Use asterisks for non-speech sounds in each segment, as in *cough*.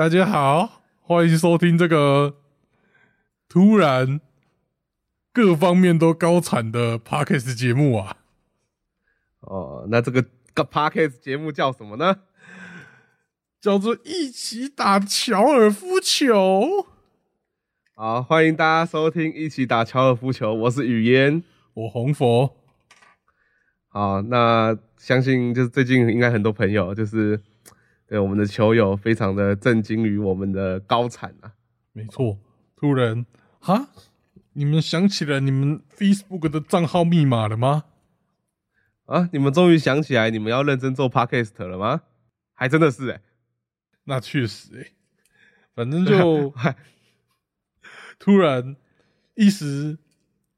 大家好，欢迎收听这个突然各方面都高产的 podcast 节目啊！哦，那这个个 podcast 节目叫什么呢？叫做一起打乔尔夫球。好，欢迎大家收听一起打乔尔夫球，我是雨嫣，我红佛。好，那相信就是最近应该很多朋友就是对我们的球友非常的震惊于我们的高产啊。没错，突然哈，你们想起了你们 Facebook 的账号密码了吗？啊，你们终于想起来你们要认真做 Podcast 了吗？还真的是哎，那确实哎，反正就。*laughs* 突然，一时，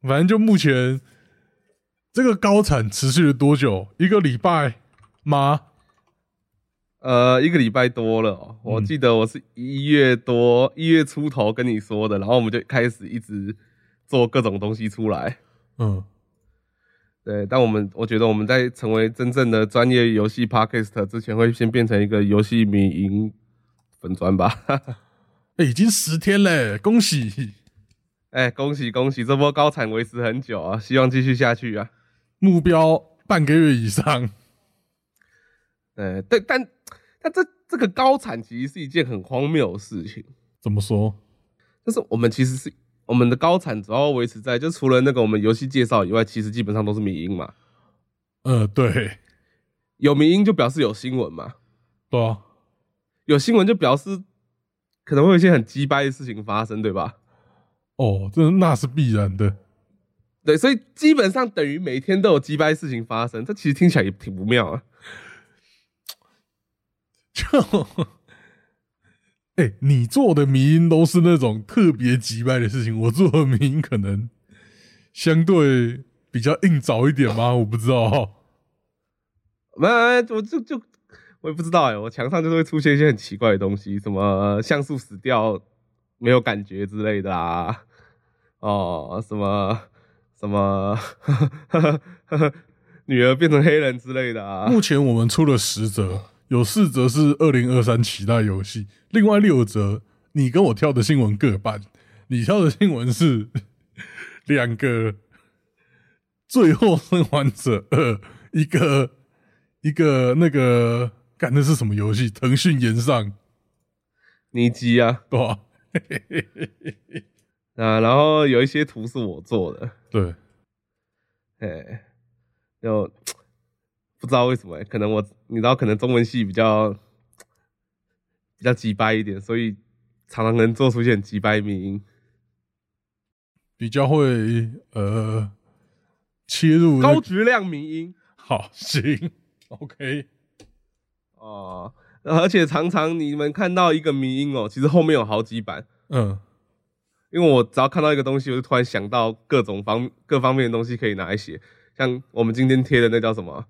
反正就目前这个高产持续了多久？一个礼拜吗？呃，一个礼拜多了。我记得我是一月多一月出头跟你说的，然后我们就开始一直做各种东西出来。嗯，对。但我们我觉得我们在成为真正的专业游戏 Podcast 之前，会先变成一个游戏迷营粉砖吧。*laughs* 已经十天嘞，恭喜！哎，恭喜恭喜！这波高产维持很久啊，希望继续下去啊。目标半个月以上。呃，对，但但这这个高产其实是一件很荒谬的事情。怎么说？就是我们其实是我们的高产主要维持在，就除了那个我们游戏介绍以外，其实基本上都是迷音嘛。呃，对，有迷音就表示有新闻嘛。对啊，有新闻就表示。可能会有一些很鸡掰的事情发生，对吧？哦，这那是必然的。对，所以基本上等于每天都有鸡掰事情发生，这其实听起来也挺不妙啊。就，*laughs* 哎，你做的迷音都是那种特别急败的事情，我做的迷音可能相对比较硬早一点吗？*laughs* 我不知道。没，我就就。我也不知道哎，我墙上就是会出现一些很奇怪的东西，什么像素死掉没有感觉之类的啊，哦，什么什么 *laughs* 女儿变成黑人之类的啊。目前我们出了十则，有四则是二零二三期待游戏，另外六则你跟我挑的新闻各半。你挑的新闻是 *laughs* 两个最后生还者二，一个一个那个。干的是什么游戏？腾讯岩上尼基啊，对吧？*laughs* 啊，然后有一些图是我做的，对，哎，就不知道为什么，可能我你知道，可能中文系比较比较急掰一点，所以常常能做出一些急掰名音，比较会呃切入高质量名音。好，行，*laughs* OK。哦，而且常常你们看到一个迷音哦，其实后面有好几版。嗯，因为我只要看到一个东西，我就突然想到各种方各方面的东西可以拿来写。像我们今天贴的那叫什么？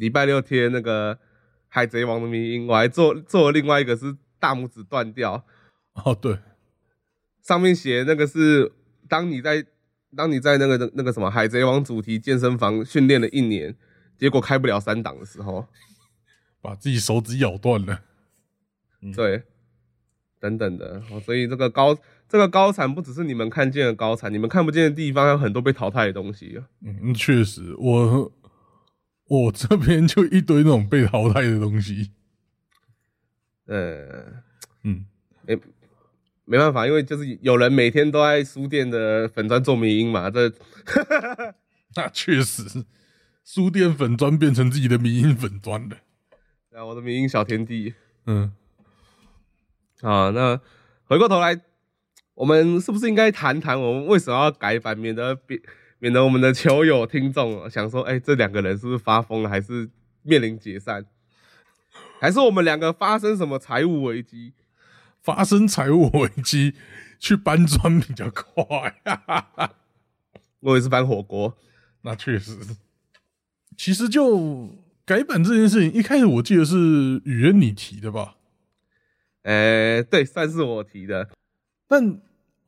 礼拜六贴那个海贼王的迷音，我还做做了另外一个是大拇指断掉。哦，对，上面写那个是当你在当你在那个那个什么海贼王主题健身房训练了一年，结果开不了三档的时候。把自己手指咬断了，对，等等的，所以这个高这个高产不只是你们看见的高产，你们看不见的地方有很多被淘汰的东西。嗯，确实，我我这边就一堆那种被淘汰的东西。呃，嗯，没没办法，因为就是有人每天都在书店的粉砖做迷音嘛，这 *laughs* 那确实，书店粉砖变成自己的迷音粉砖了。啊，我的名音小天地，嗯，啊，那回过头来，我们是不是应该谈谈我们为什么要改版，免得免免得我们的球友听众想说，哎，这两个人是不是发疯了，还是面临解散，还是我们两个发生什么财务危机？发生财务危机去搬砖比较快，*laughs* 我也是搬火锅，那确实，其实就。改版这件事情，一开始我记得是语言你提的吧？呃，对，算是我提的。但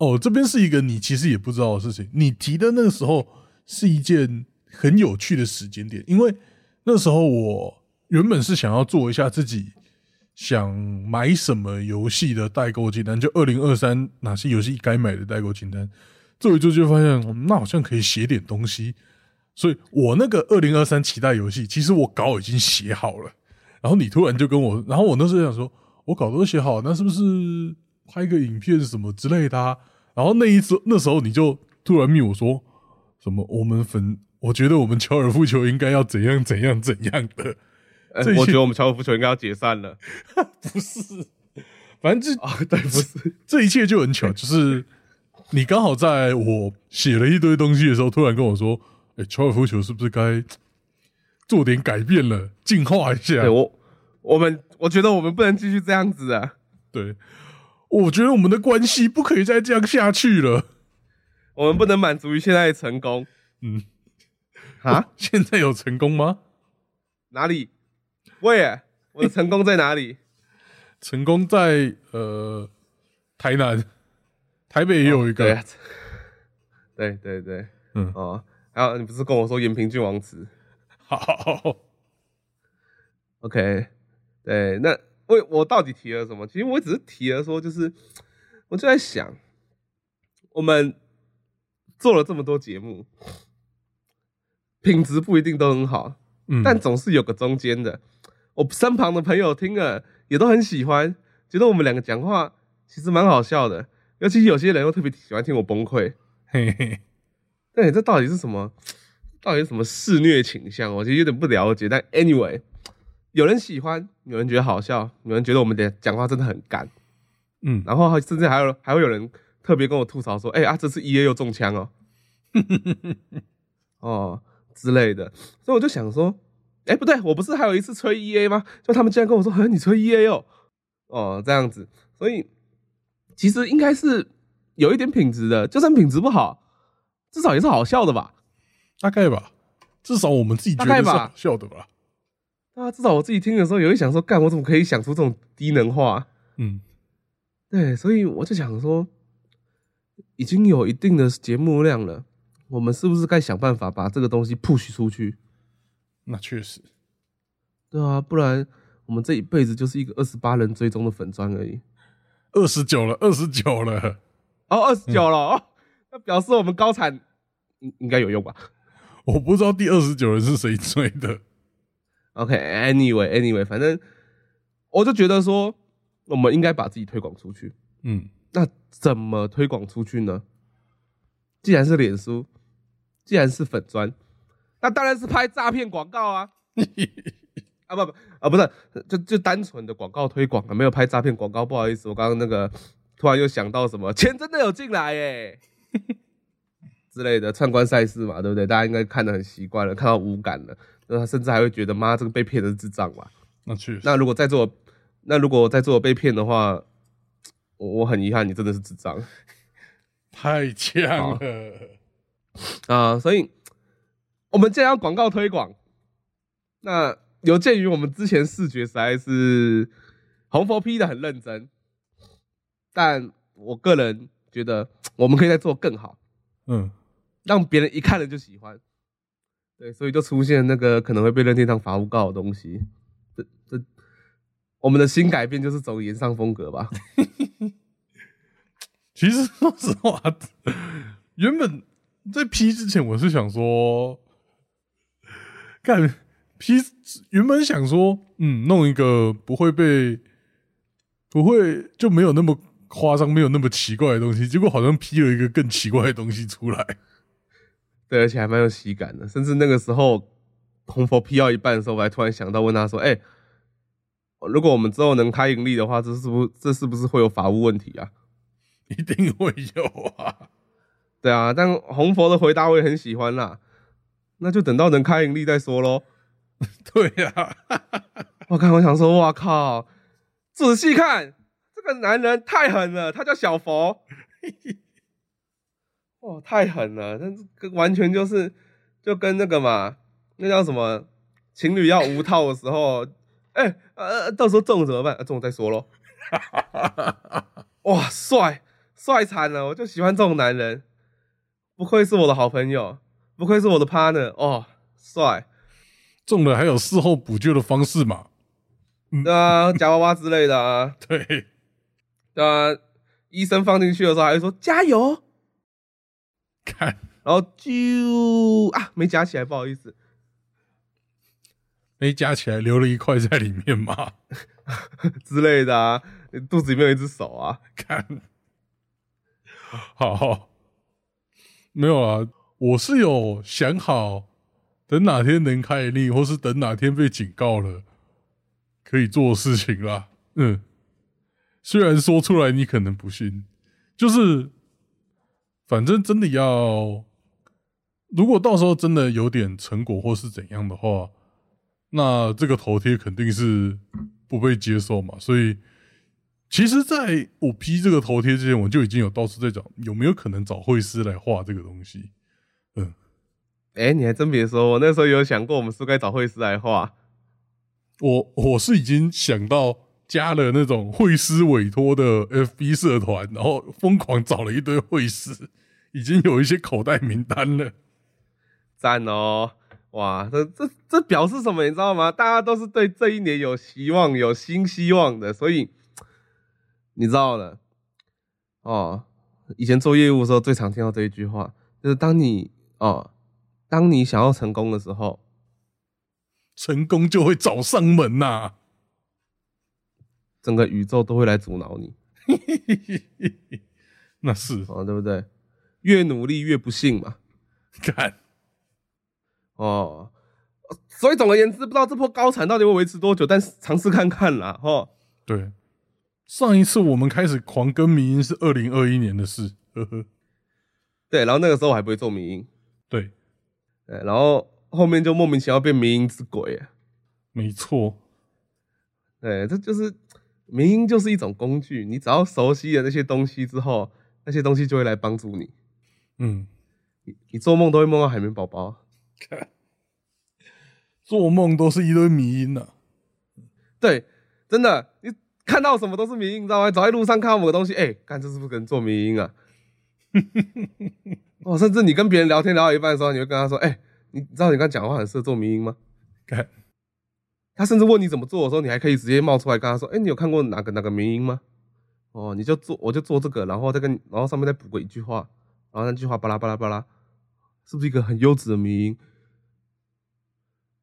哦，这边是一个你其实也不知道的事情。你提的那个时候是一件很有趣的时间点，因为那时候我原本是想要做一下自己想买什么游戏的代购清单，就二零二三哪些游戏该买的代购清单。做一做就发现，那好像可以写点东西。所以我那个二零二三期待游戏，其实我稿已经写好了。然后你突然就跟我，然后我那时候想说，我稿都写好，那是不是拍个影片什么之类的？然后那一次那时候你就突然密我说，什么我们粉，我觉得我们高尔夫球应该要怎样怎样怎样的。我觉得我们高尔夫球应该要解散了。*laughs* 不是，反正这啊，对，不是，这一切就很巧，就是你刚好在我写了一堆东西的时候，突然跟我说。哎，高尔夫球是不是该做点改变了，进化一下？对我，我们我觉得我们不能继续这样子啊！对，我觉得我们的关系不可以再这样下去了。我们不能满足于现在的成功。嗯，啊，*laughs* 现在有成功吗？哪里？喂，我的成功在哪里？*laughs* 成功在呃，台南、台北也有一个。对 *laughs* 对对，嗯哦。啊，你不是跟我说延平郡王祠？好，OK，对，那我我到底提了什么？其实我只是提了说，就是我就在想，我们做了这么多节目，品质不一定都很好，嗯，但总是有个中间的。我身旁的朋友听了也都很喜欢，觉得我们两个讲话其实蛮好笑的，尤其有些人又特别喜欢听我崩溃，嘿嘿。对，这到底是什么？到底是什么肆虐倾向？我其实有点不了解。但 anyway，有人喜欢，有人觉得好笑，有人觉得我们的讲话真的很干，嗯，然后甚至还有还会有人特别跟我吐槽说：“哎啊，这次 E A 又中枪哦，*laughs* 哦之类的。”所以我就想说：“哎，不对，我不是还有一次吹 E A 吗？就他们竟然跟我说：‘哎，你吹 E A 哦，哦这样子。’所以其实应该是有一点品质的，就算品质不好。”至少也是好笑的吧，大概吧，至少我们自己觉得是好笑的吧。啊，至少我自己听的时候，也会想说，干，我怎么可以想出这种低能话？嗯，对，所以我就想说，已经有一定的节目量了，我们是不是该想办法把这个东西 push 出去？那确实，对啊，不然我们这一辈子就是一个二十八人追踪的粉砖而已。二十九了，二十九了，哦，二十九了哦。那表示我们高产应应该有用吧？我不知道第二十九人是谁追的。OK，Anyway，Anyway，反正我就觉得说，我们应该把自己推广出去。嗯，那怎么推广出去呢？既然是脸书，既然是粉砖，那当然是拍诈骗广告啊！*laughs* 啊不不啊不是，就就单纯的广告推广啊，没有拍诈骗广告。不好意思，我刚刚那个突然又想到什么，钱真的有进来耶！*laughs* 之类的参观赛事嘛，对不对？大家应该看得很习惯了，看到无感了，那他甚至还会觉得妈这个被骗的是智障吧？那去，那如果在座，那如果在座被骗的话，我我很遗憾，你真的是智障，*laughs* 太强了啊！所以，我们既然要广告推广，那有鉴于我们之前视觉实在是红佛 P 的很认真，但我个人。觉得我们可以再做更好，嗯，让别人一看了就喜欢，对，所以就出现那个可能会被认定当法务告的东西。这这，我们的新改变就是走延上风格吧。*laughs* 其实说实话，原本在批之前，我是想说，看批原本想说，嗯，弄一个不会被不会就没有那么。夸张没有那么奇怪的东西，结果好像批了一个更奇怪的东西出来。对，而且还蛮有喜感的。甚至那个时候，红佛批到一半的时候，我还突然想到问他说：“哎，如果我们之后能开盈利的话，这是不这是不是会有法务问题啊？” *laughs* 一定会有啊。对啊，但红佛的回答我也很喜欢啦。那就等到能开盈利再说喽。*laughs* 对呀，我看我想说，哇靠，仔细看。这个男人太狠了，他叫小佛。*laughs* 哇，太狠了！但是完全就是就跟那个嘛，那叫什么？情侣要无套的时候，哎呃，到时候中了怎么办？中了再说喽。*laughs* 哇，帅帅惨了！我就喜欢这种男人，不愧是我的好朋友，不愧是我的 partner。哦，帅！中了还有事后补救的方式嘛？对啊，夹娃娃之类的啊，*laughs* 对，对啊，医生放进去的时候还会说加油，看，然后就啊没夹起来，不好意思，没夹起来，留了一块在里面嘛 *laughs* 之类的啊，肚子里面有一只手啊，看，好，没有啊，我是有想好。等哪天能开力，或是等哪天被警告了，可以做事情啦。嗯，虽然说出来你可能不信，就是反正真的要，如果到时候真的有点成果或是怎样的话，那这个头贴肯定是不被接受嘛。所以，其实在我批这个头贴之前，我就已经有到处在讲有没有可能找绘师来画这个东西。嗯。哎，你还真别说，我那时候有想过，我们是该找绘师来画。我我是已经想到加了那种绘师委托的 FB 社团，然后疯狂找了一堆绘师，已经有一些口袋名单了。赞哦！哇，这这这表示什么？你知道吗？大家都是对这一年有希望、有新希望的，所以你知道了哦。以前做业务的时候，最常听到这一句话，就是当你哦。当你想要成功的时候，成功就会找上门呐，整个宇宙都会来阻挠你。*laughs* 那是哦，对不对？越努力越不幸嘛。看哦，所以总而言之，不知道这波高产到底会维持多久，但是尝试看看啦。哈，对，上一次我们开始狂跟迷音是二零二一年的事，呵呵。对，然后那个时候我还不会做迷音。对。然后后面就莫名其妙变民音之鬼，没错，对，这就是民音就是一种工具，你只要熟悉了那些东西之后，那些东西就会来帮助你。嗯，你你做梦都会梦到海绵宝宝，*laughs* 做梦都是一堆迷音呐。对，真的，你看到什么都是迷音，你知道吗？走在路上看到某个东西，哎，看这是不是跟做迷音啊？*laughs* 哦，甚至你跟别人聊天聊到一半的时候，你会跟他说：“哎，你知道你刚讲话很适合做迷音吗？”他甚至问你怎么做的时候，你还可以直接冒出来跟他说：“哎，你有看过哪个哪个迷音吗？”哦，你就做，我就做这个，然后再跟，然后上面再补个一句话，然后那句话巴拉巴拉巴拉，是不是一个很优质的迷音？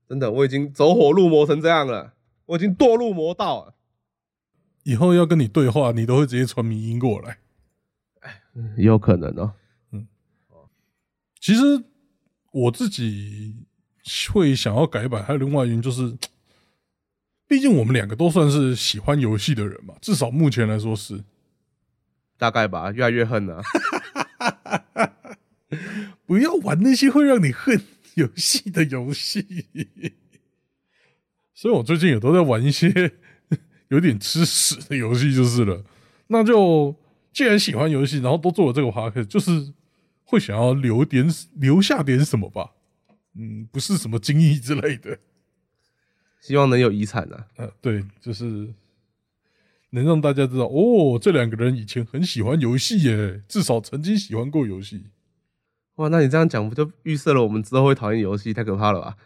真的，我已经走火入魔成这样了，我已经堕入魔道了。以后要跟你对话，你都会直接传迷音过来。哎，有可能哦。其实我自己会想要改版，还有另外原因就是，毕竟我们两个都算是喜欢游戏的人嘛，至少目前来说是，大概吧，越来越恨了。*laughs* 不要玩那些会让你恨游戏的游戏。所以我最近也都在玩一些有点吃屎的游戏，就是了。那就既然喜欢游戏，然后都做了这个 p a 就是。会想要留点留下点什么吧，嗯，不是什么精益之类的，希望能有遗产呢。呃，对，就是能让大家知道哦，这两个人以前很喜欢游戏耶，至少曾经喜欢过游戏。哇，那你这样讲不就预设了我们之后会讨厌游戏？太可怕了吧！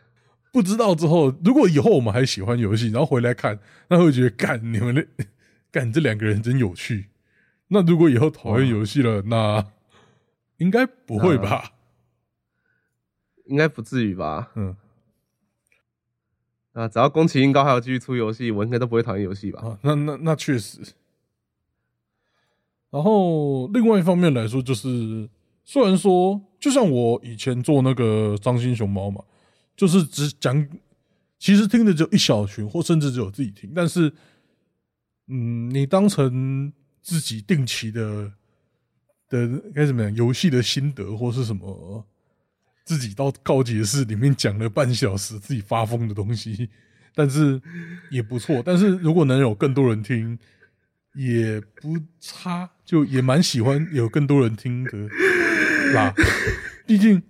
不知道之后，如果以后我们还喜欢游戏，然后回来看，那会觉得干你们的 *laughs* 干这两个人真有趣。那如果以后讨厌游戏了，那。应该不会吧？应该不至于吧？嗯，啊，只要宫崎英高还要继续出游戏，我应该都不会讨厌游戏吧？啊，那那那确实。然后另外一方面来说，就是虽然说，就像我以前做那个张新熊猫嘛，就是只讲，其实听的只有一小群，或甚至只有自己听，但是，嗯，你当成自己定期的。的该怎么样？游戏的心得或是什么？自己到告解室里面讲了半小时自己发疯的东西，*laughs* 但是也不错。但是如果能有更多人听，也不差，就也蛮喜欢有更多人听的啦。*laughs* 毕竟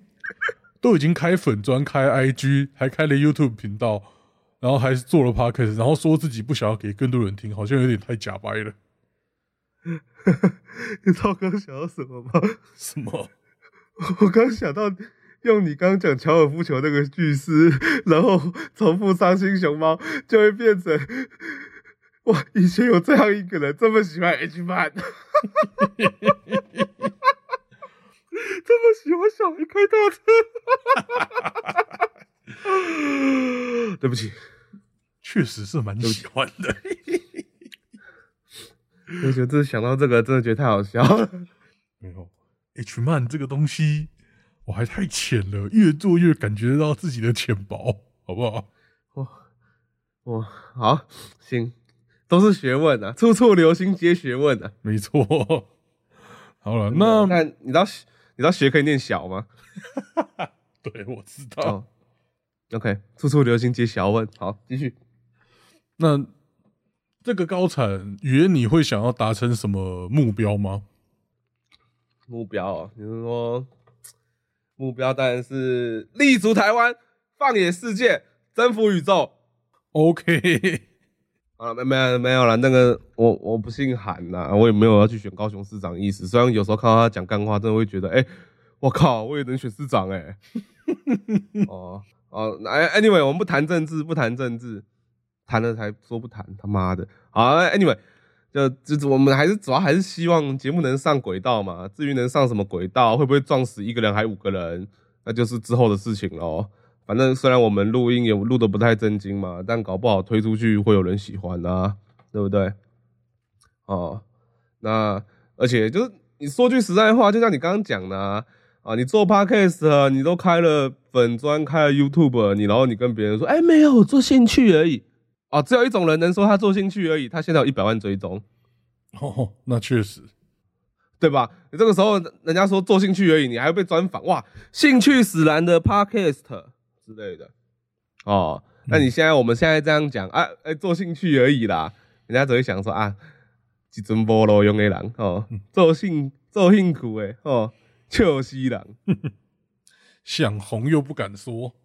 都已经开粉专、开 IG，还开了 YouTube 频道，然后还是做了 Podcast，然后说自己不想要给更多人听，好像有点太假掰了。*laughs* 你知道我刚想到什么吗？什么？我刚想到用你刚刚讲乔尔夫球那个句式，*laughs* 然后重复伤心熊猫，就会变成 *laughs* 哇，以前有这样一个人这么喜欢 H 曼，*laughs* 这么喜欢小鱼开大车，对不起，确实是蛮喜欢的。我觉得想到这个，真的觉得太好笑了。没有 H 曼这个东西。我还太浅了，越做越感觉到自己的浅薄，*laughs* 好不好？哇哇，好行，都是学问啊，处处留心皆学问啊，没错。*laughs* 好了，那那你知道你知道学可以念小吗？*laughs* 对，我知道。OK，处处留心皆小问。好，继续。那这个高产语言，你会想要达成什么目标吗？目标，你是说？目标当然是立足台湾，放眼世界，征服宇宙。OK，*laughs* 啊，没没没有了。那个我我不姓韩呐，我也没有要去选高雄市长意思。虽然有时候看到他讲干话，真的会觉得，哎，我靠，我也能选市长哎。*laughs* 哦哦，哎，Anyway，我们不谈政治，不谈政治，谈了才说不谈，他妈的。好，Anyway。就就我们还是主要还是希望节目能上轨道嘛。至于能上什么轨道，会不会撞死一个人还五个人，那就是之后的事情喽。反正虽然我们录音也录的不太正经嘛，但搞不好推出去会有人喜欢啊，对不对？哦，那而且就是你说句实在话，就像你刚刚讲的啊，你做 podcast，你都开了粉专，开了 YouTube，你然后你跟别人说，哎，没有做兴趣而已。哦，只有一种人能说他做兴趣而已。他现在有一百万追踪，哦，那确实，对吧？你这个时候人家说做兴趣而已，你还会被专访哇？兴趣使然的 podcast 之类的，哦，那你现在我们现在这样讲啊，哎，做兴趣而已啦，人家只会想说啊，几尊菠萝用的人哦，做兴做兴趣诶，哦，笑死人，*laughs* 想红又不敢说。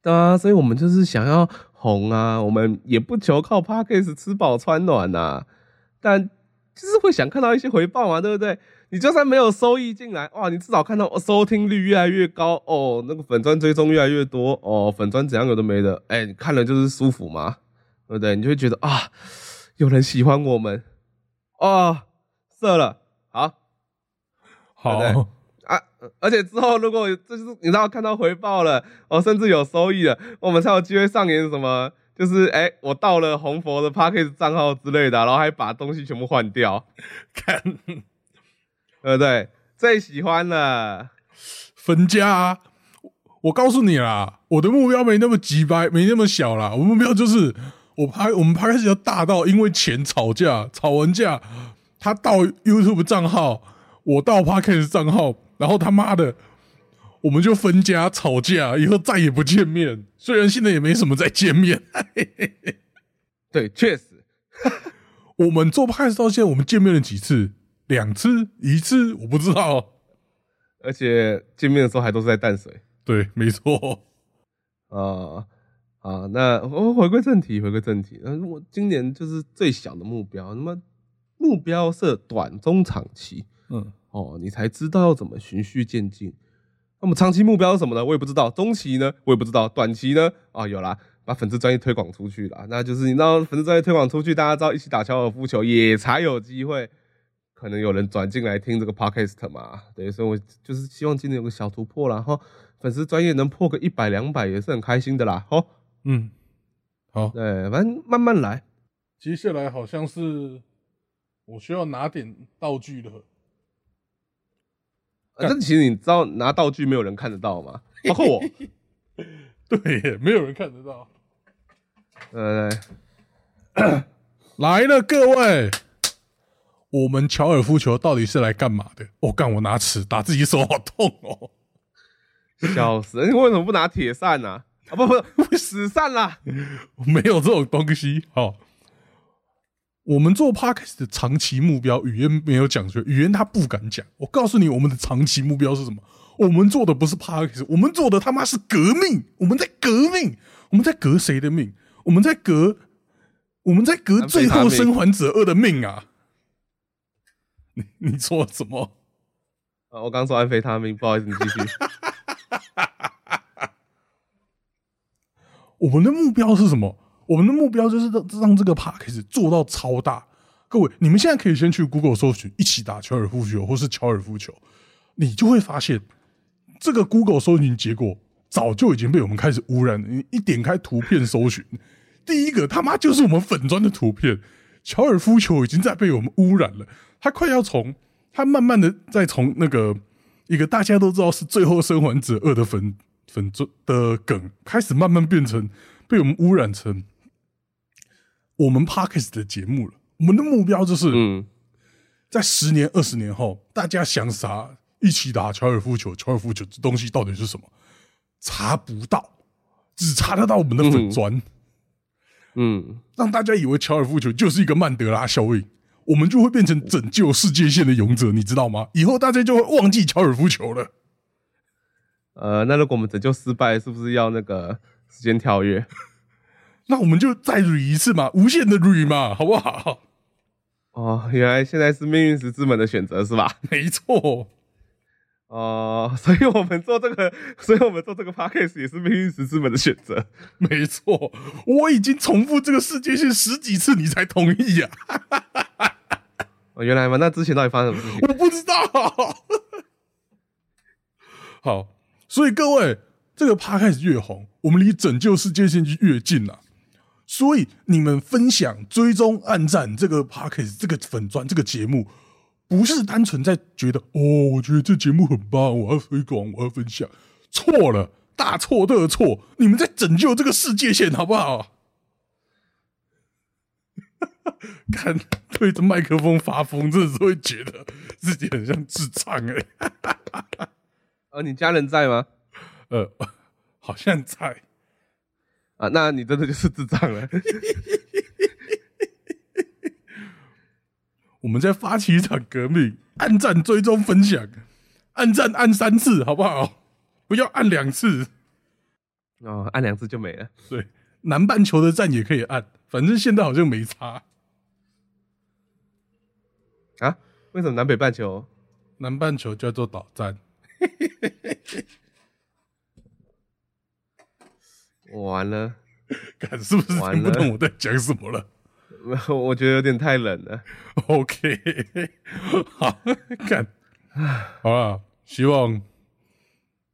对啊，所以我们就是想要红啊，我们也不求靠 Parkes 吃饱穿暖呐，但就是会想看到一些回报嘛，对不对？你就算没有收益进来，哇，你至少看到收听率越来越高哦，那个粉砖追踪越来越多哦，粉砖怎样有的没的，哎，你看了就是舒服嘛，对不对？你就会觉得啊，有人喜欢我们哦，色了，好，好。啊！而且之后如果就是你知道看到回报了，哦，甚至有收益了，我们才有机会上演什么？就是哎，我到了红佛的 p a r k a s 账号之类的，然后还把东西全部换掉，*laughs* 看，对不对？最喜欢了分家。我告诉你啦，我的目标没那么急掰，没那么小啦。我目标就是我拍我们拍开始要大到因为钱吵架，吵完架他到 YouTube 账号，我到 p a r k a s 账号。然后他妈的，我们就分家吵架，以后再也不见面。虽然现在也没什么再见面，*laughs* 对，确实，*laughs* 我们做派到现在，我们见面了几次？两次？一次？我不知道。而且见面的时候还都是在淡水。对，没错。啊啊，那我回归正题，回归正题。嗯，我今年就是最小的目标，那么目标是短、中、长期。嗯。哦，你才知道要怎么循序渐进。那么长期目标是什么呢？我也不知道。中期呢？我也不知道。短期呢？啊，有啦，把粉丝专业推广出去了。那就是你知道粉丝专业推广出去，大家知道一起打高尔夫球，也才有机会，可能有人转进来听这个 podcast 嘛。对，所以我就是希望今年有个小突破然后粉丝专业能破个一百两百，也是很开心的啦。好，嗯，好，对，反正慢慢来。接下来好像是我需要拿点道具了。但其实你知道拿道具没有人看得到吗？包括我，*laughs* 对，没有人看得到。呃，来 *coughs* 了，各位，我们乔尔夫球到底是来干嘛的？我干，我拿尺打自己手好痛哦！*laughs* 笑死！你为什么不拿铁扇呢？啊，不不，*laughs* 死扇啦！没有这种东西，好。我们做 podcast 的长期目标，语言没有讲出来，语言他不敢讲。我告诉你，我们的长期目标是什么？我们做的不是 podcast，我们做的他妈是革命。我们在革命，我们在革谁的命？我们在革，我们在革最后生还者二的命啊！*laughs* 你 *laughs* 你说什么？啊，我刚说安非他命，不好意思，你继续。*laughs* 我们的目标是什么？我们的目标就是让让这个 p a c k 做到超大。各位，你们现在可以先去 Google 搜寻“一起打高尔夫球”或是“高尔夫球”，你就会发现这个 Google 搜寻结果早就已经被我们开始污染了。你一点开图片搜寻，第一个他妈就是我们粉砖的图片，高尔夫球已经在被我们污染了。它快要从它慢慢的在从那个一个大家都知道是最后生还者二的粉粉砖的梗，开始慢慢变成被我们污染成我们 Parkes 的节目了。我们的目标就是，嗯，在十年、二十年后，大家想啥一起打高尔夫球？高尔夫球这东西到底是什么？查不到，只查得到我们的粉砖。嗯，让大家以为高尔夫球就是一个曼德拉效应，我们就会变成拯救世界线的勇者，你知道吗？以后大家就会忘记高尔夫球了。呃，那如果我们拯救失败，是不是要那个时间跳跃？那我们就再捋一次嘛，无限的捋嘛，好不好？哦，原来现在是命运石之门的选择是吧？没错。哦，所以我们做这个，*laughs* 所以我们做这个 podcast 也是命运石之门的选择。没错，我已经重复这个世界线十几次，你才同意呀？*laughs* 哦，原来嘛？那之前到底发生什么事情？我不知道。好，所以各位，这个 podcast 越红，我们离拯救世界线就越近了。所以你们分享、追踪、暗赞这个 p a c k a g e 这个粉钻这个节目，不是单纯在觉得哦，我觉得这节目很棒，我要推广，我要分享。错了，大错特错！你们在拯救这个世界线，好不好？*laughs* 看对着麦克风发疯，真的是会觉得自己很像智障哎。呃，你家人在吗？呃，好像在。啊，那你真的就是智障了。*laughs* 我们在发起一场革命，按赞、追踪、分享，按赞按三次，好不好？不要按两次。哦，按两次就没了。对，南半球的赞也可以按，反正现在好像没差。啊？为什么南北半球？南半球叫做岛赞。*laughs* 完了，*laughs* 看是不是听不懂我在讲什么了？*laughs* 我觉得有点太冷了。OK，*laughs* 好，看，好了，希望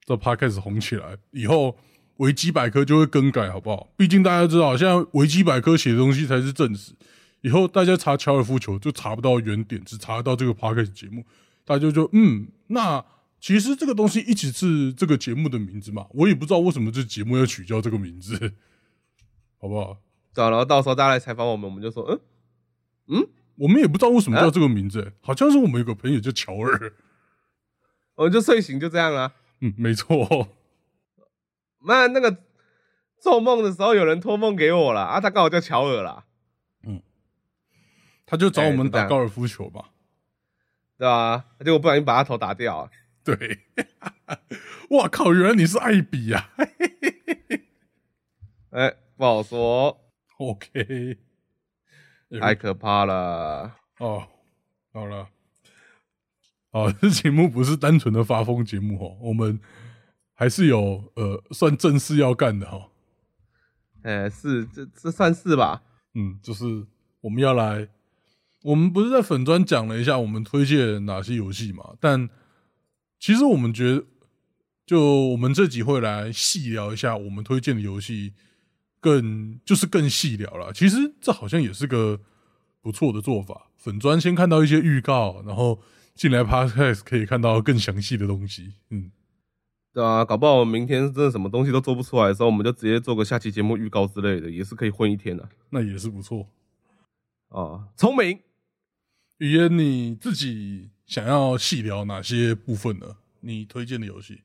这趴开始红起来，以后维基百科就会更改，好不好？毕竟大家知道，现在维基百科写的东西才是正史，以后大家查高尔夫球就查不到原点，只查得到这个趴开始节目，大家就嗯，那。其实这个东西一直是这个节目的名字嘛，我也不知道为什么这节目要取叫这个名字，*laughs* 好不好？然后到时候大家来采访我们，我们就说，嗯嗯，我们也不知道为什么叫这个名字，好像是我们有个朋友叫乔尔，我们就睡醒就这样了。嗯，没错。那那个做梦的时候有人托梦给我了啊，他刚好叫乔尔啦。嗯，他就找我们打高尔夫球嘛，对吧？结果不小心把他头打掉。对，*laughs* 哇靠！原来你是艾比呀！*laughs* 哎，不好说。OK，太可怕了。哦，好了，哦，这节目不是单纯的发疯节目哦，我们还是有呃，算正事要干的哈。哎，是这这算是吧？嗯，就是我们要来，我们不是在粉砖讲了一下我们推荐哪些游戏嘛？但其实我们觉得，就我们这集会来细聊一下我们推荐的游戏，更就是更细聊了。其实这好像也是个不错的做法。粉砖先看到一些预告，然后进来 podcast 可以看到更详细的东西。嗯，对啊，搞不好明天真的什么东西都做不出来的时候，我们就直接做个下期节目预告之类的，也是可以混一天的。那也是不错。啊，聪明。语言你自己。想要细聊哪些部分呢？你推荐的游戏？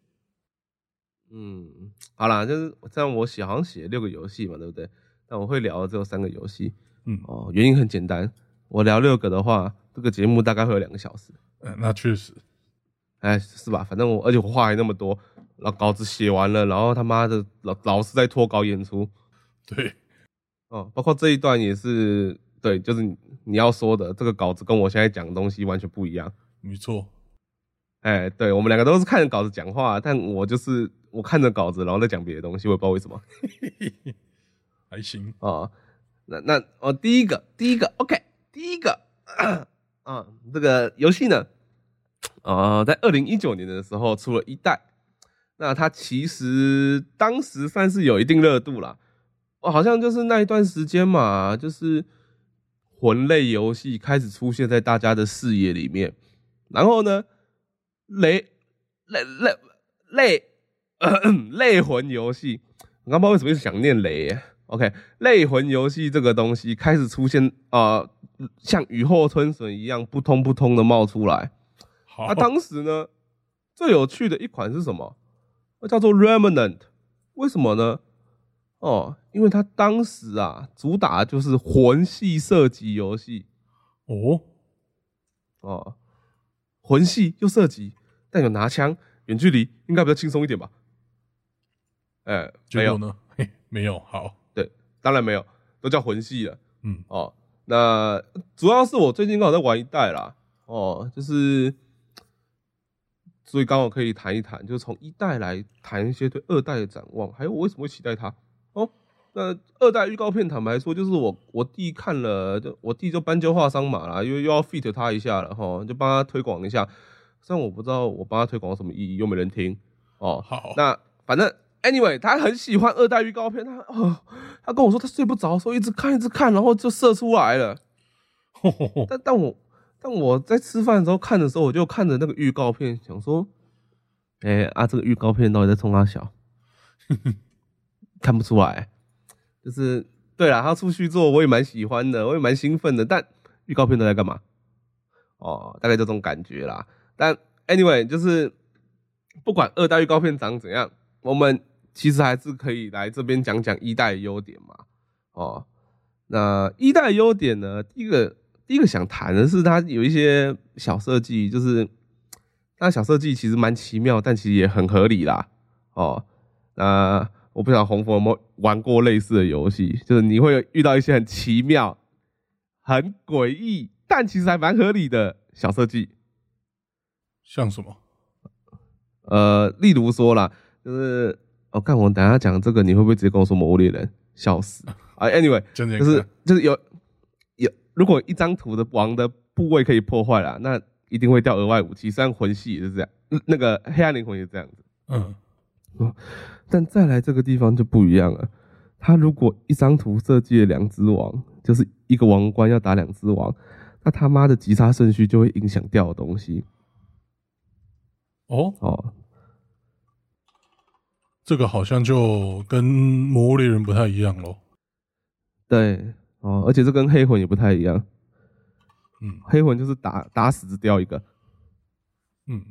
嗯，好啦，就是这样。我写好像写六个游戏嘛，对不对？但我会聊的只有三个游戏。嗯，哦，原因很简单，我聊六个的话，这个节目大概会有两个小时。嗯，那确实，哎，是吧？反正我，而且我话还那么多，然后稿子写完了，然后他妈的老老是在拖稿演出。对，哦，包括这一段也是，对，就是你要说的这个稿子跟我现在讲的东西完全不一样。没错，哎，对我们两个都是看着稿子讲话，但我就是我看着稿子，然后再讲别的东西，我也不知道为什么。*laughs* 还行啊，那那哦，第一个，第一个，OK，第一个，啊，这个游戏呢，啊，在二零一九年的时候出了一代，那它其实当时算是有一定热度啦，哦，好像就是那一段时间嘛，就是魂类游戏开始出现在大家的视野里面，然后呢，雷雷雷雷雷魂游戏，我刚不知道为什么一直想念雷。OK，类魂游戏这个东西开始出现啊，像雨后春笋一样，扑通扑通的冒出来。好，当时呢，最有趣的一款是什么？叫做 Remnant。为什么呢？哦，因为它当时啊，主打就是魂系射击游戏。哦，哦，魂系又射击，但有拿枪，远距离应该比较轻松一点吧？哎，没有呢，没有，好。对当然没有，都叫魂系了。嗯，哦，那主要是我最近刚好在玩一代啦，哦，就是，所以刚好可以谈一谈，就是从一代来谈一些对二代的展望，还有我为什么会期待它。哦，那二代预告片，坦白说，就是我我弟看了，就我弟就斑鸠画商嘛啦，又又要 fit 他一下了哈，就帮他推广一下。虽然我不知道我帮他推广有什么意义，又没人听。哦，好，那反正。Anyway，他很喜欢二代预告片，他哦，他跟我说他睡不着，说一直看一直看，然后就射出来了。*laughs* 但但我但我在吃饭的时候看的时候，我就看着那个预告片，想说，哎啊，这个预告片到底在冲他笑？*laughs* 看不出来，就是对了，他出去做我也蛮喜欢的，我也蛮兴奋的。但预告片都在干嘛？哦，大概这种感觉啦。但 Anyway，就是不管二代预告片长怎样，我们。其实还是可以来这边讲讲一代优点嘛，哦，那一代优点呢？第一个第一个想谈的是它有一些小设计，就是它小设计其实蛮奇妙，但其实也很合理啦，哦，那我不晓得红佛有没有玩过类似的游戏，就是你会遇到一些很奇妙、很诡异，但其实还蛮合理的小设计，像什么？呃，例如说啦，就是。我看我等下讲这个，你会不会直接跟我说魔物猎人？笑死啊！*laughs* Anyway，就是就是有有，如果一张图的王的部位可以破坏了，那一定会掉额外武器。虽然魂系也是这样，那个黑暗灵魂也是这样子。嗯，但再来这个地方就不一样了。他如果一张图设计了两只王，就是一个王冠要打两只王，那他妈的击杀顺序就会影响掉东西。哦哦。这个好像就跟魔物猎人不太一样喽。对，哦，而且这跟黑魂也不太一样。嗯，黑魂就是打打死只掉一个。嗯，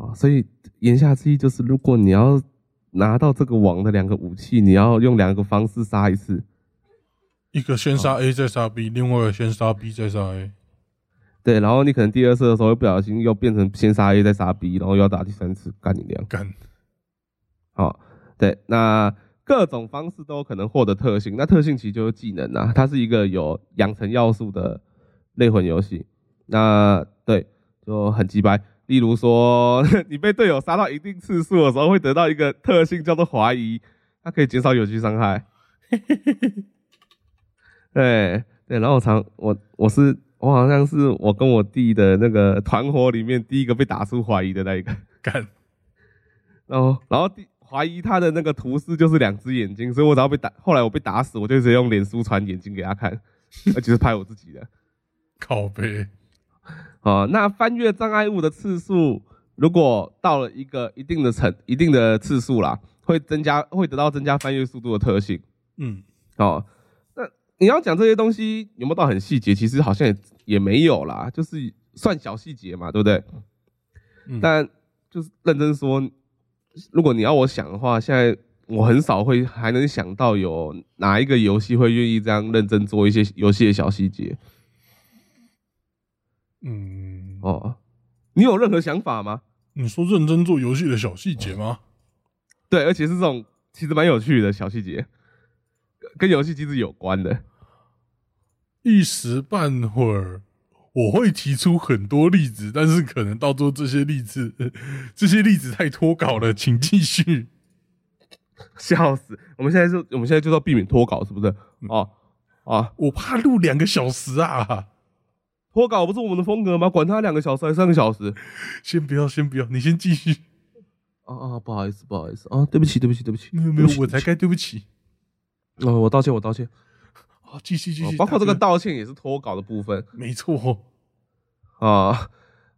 好，所以言下之意就是，如果你要拿到这个王的两个武器，你要用两个方式杀一次。一个先杀 A 再杀 B，另外一个先杀 B 再杀 A。对，然后你可能第二次的时候不小心又变成先杀 A 再杀 B，然后又要打第三次，干你娘！干。哦，对，那各种方式都有可能获得特性，那特性其实就是技能啊，它是一个有养成要素的类魂游戏。那对，就很鸡掰。例如说，*laughs* 你被队友杀到一定次数的时候，会得到一个特性叫做怀疑，它可以减少有机伤害。*laughs* 对对，然后我常我我是我好像是我跟我弟的那个团伙里面第一个被打出怀疑的那一个干，然后然后第。怀疑他的那个图示就是两只眼睛，所以我只要被打，后来我被打死，我就直接用脸书传眼睛给他看，*laughs* 而且是拍我自己的。靠背。哦，那翻越障碍物的次数，如果到了一个一定的程、一定的次数啦，会增加，会得到增加翻越速度的特性。嗯。哦，那你要讲这些东西有没有到很细节？其实好像也也没有啦，就是算小细节嘛，对不对？嗯。但就是认真说。如果你要我想的话，现在我很少会还能想到有哪一个游戏会愿意这样认真做一些游戏的小细节。嗯，哦，你有任何想法吗？你说认真做游戏的小细节吗？对，而且是这种其实蛮有趣的小细节，跟游戏机制有关的。一时半会儿我会提出很多例子，但是可能到最后这些例子，*laughs* 这些例子太脱稿了，请继续。笑死！我们现在就，我们现在就要避免脱稿，是不是？哦啊，我怕录两个小时啊！脱稿不是我们的风格吗？管他两个小时还是三个小时，先不要，先不要，你先继续。啊啊，不好意思，不好意思啊，对不起，对不起，对不起，没有没有，我才该对不起。哦，我道歉，我道歉。啊，继续继续，包括这个道歉也是脱稿的部分，没错。啊，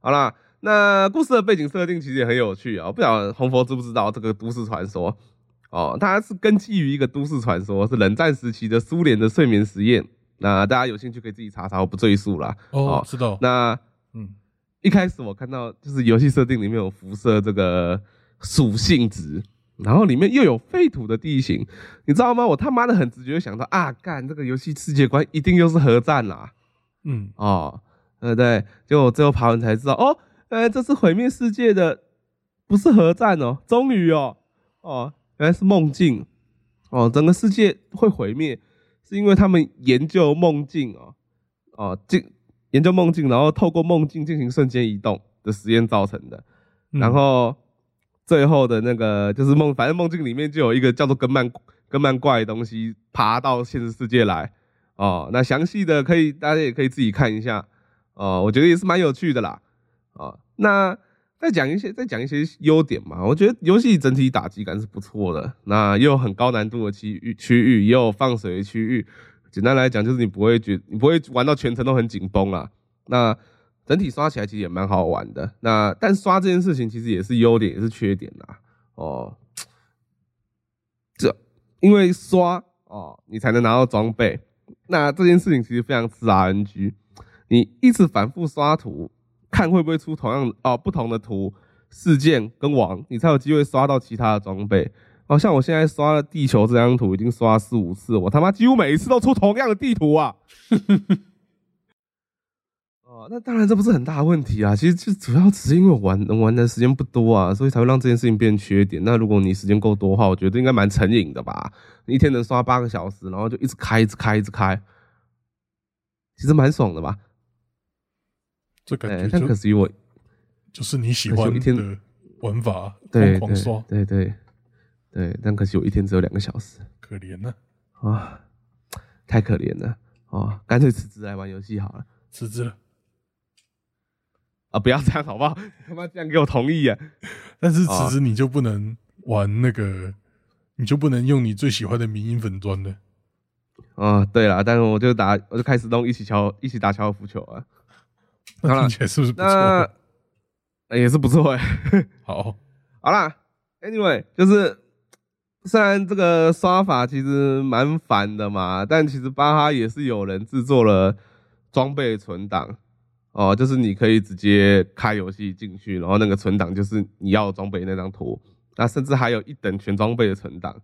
好啦，那故事的背景设定其实也很有趣啊。不晓得红佛知不知道这个都市传说？哦，它是根基于一个都市传说，是冷战时期的苏联的睡眠实验。那大家有兴趣可以自己查查，我不赘述了。哦，知道。那嗯，一开始我看到就是游戏设定里面有辐射这个属性值，然后里面又有废土的地形，你知道吗？我他妈的很直觉想到啊，干这个游戏世界观一定又是核战啦。嗯，哦，对对，结果最后爬完才知道，哦，呃，这是毁灭世界的，不是核战哦，终于哦，哦。原来是梦境哦，整个世界会毁灭，是因为他们研究梦境哦，哦进研究梦境，然后透过梦境进行瞬间移动的实验造成的。然后最后的那个就是梦，反正梦境里面就有一个叫做根曼根曼怪的东西爬到现实世界来哦。那详细的可以大家也可以自己看一下哦，我觉得也是蛮有趣的啦哦。那。再讲一些，再讲一些优点嘛。我觉得游戏整体打击感是不错的，那又有很高难度的区域，区域也有放水区域。简单来讲，就是你不会觉，你不会玩到全程都很紧绷啊。那整体刷起来其实也蛮好玩的。那但刷这件事情其实也是优点，也是缺点呐。哦，这因为刷哦，你才能拿到装备。那这件事情其实非常吃 RNG，你一直反复刷图。看会不会出同样哦不同的图事件跟王，你才有机会刷到其他的装备。哦，像我现在刷了地球这张图，已经刷四五次，我他妈几乎每一次都出同样的地图啊！哦，那当然这不是很大问题啊。其实就主要只是因为玩能玩的时间不多啊，所以才会让这件事情变缺点。那如果你时间够多的话，我觉得应该蛮成瘾的吧？一天能刷八个小时，然后就一直开，一直开，一直开，其实蛮爽的吧？这感觉，但可惜我就是你喜欢的玩法，疯狂刷，对对对，但可惜我一天只有两个小时，可怜呢啊，太可怜了啊，干脆辞职来玩游戏好了，辞职了啊，不要这样好不好？*laughs* 他妈这样给我同意啊！*laughs* 但是辞职你就不能玩那个，你就不能用你最喜欢的民营粉砖了啊？对了，但是我就打，我就开始弄一起敲，一起打高尔夫球啊。*laughs* 好了，是不是不错？也是不错 *laughs* 哎。好，好啦 Anyway，就是虽然这个刷法其实蛮烦的嘛，但其实巴哈也是有人制作了装备存档哦，就是你可以直接开游戏进去，然后那个存档就是你要装备那张图，那甚至还有一等全装备的存档。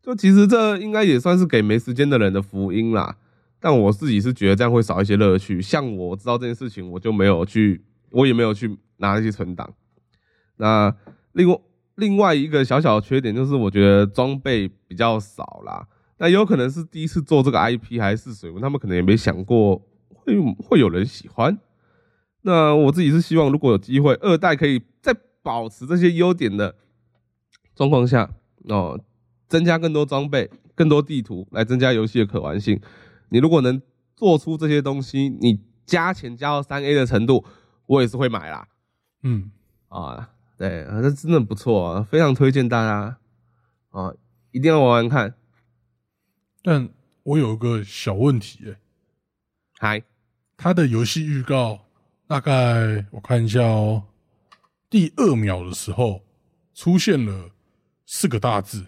就其实这应该也算是给没时间的人的福音啦。但我自己是觉得这样会少一些乐趣。像我知道这件事情，我就没有去，我也没有去拿那些存档。那另外另外一个小小的缺点就是，我觉得装备比较少啦。那有可能是第一次做这个 IP 还是水文，他们可能也没想过会会有人喜欢。那我自己是希望，如果有机会，二代可以在保持这些优点的状况下，哦，增加更多装备、更多地图，来增加游戏的可玩性。你如果能做出这些东西，你加钱加到三 A 的程度，我也是会买啦。嗯，啊，对，这真的不错啊，非常推荐大家啊，一定要玩玩看。但我有个小问题，哎，嗨，他的游戏预告大概我看一下哦，第二秒的时候出现了四个大字。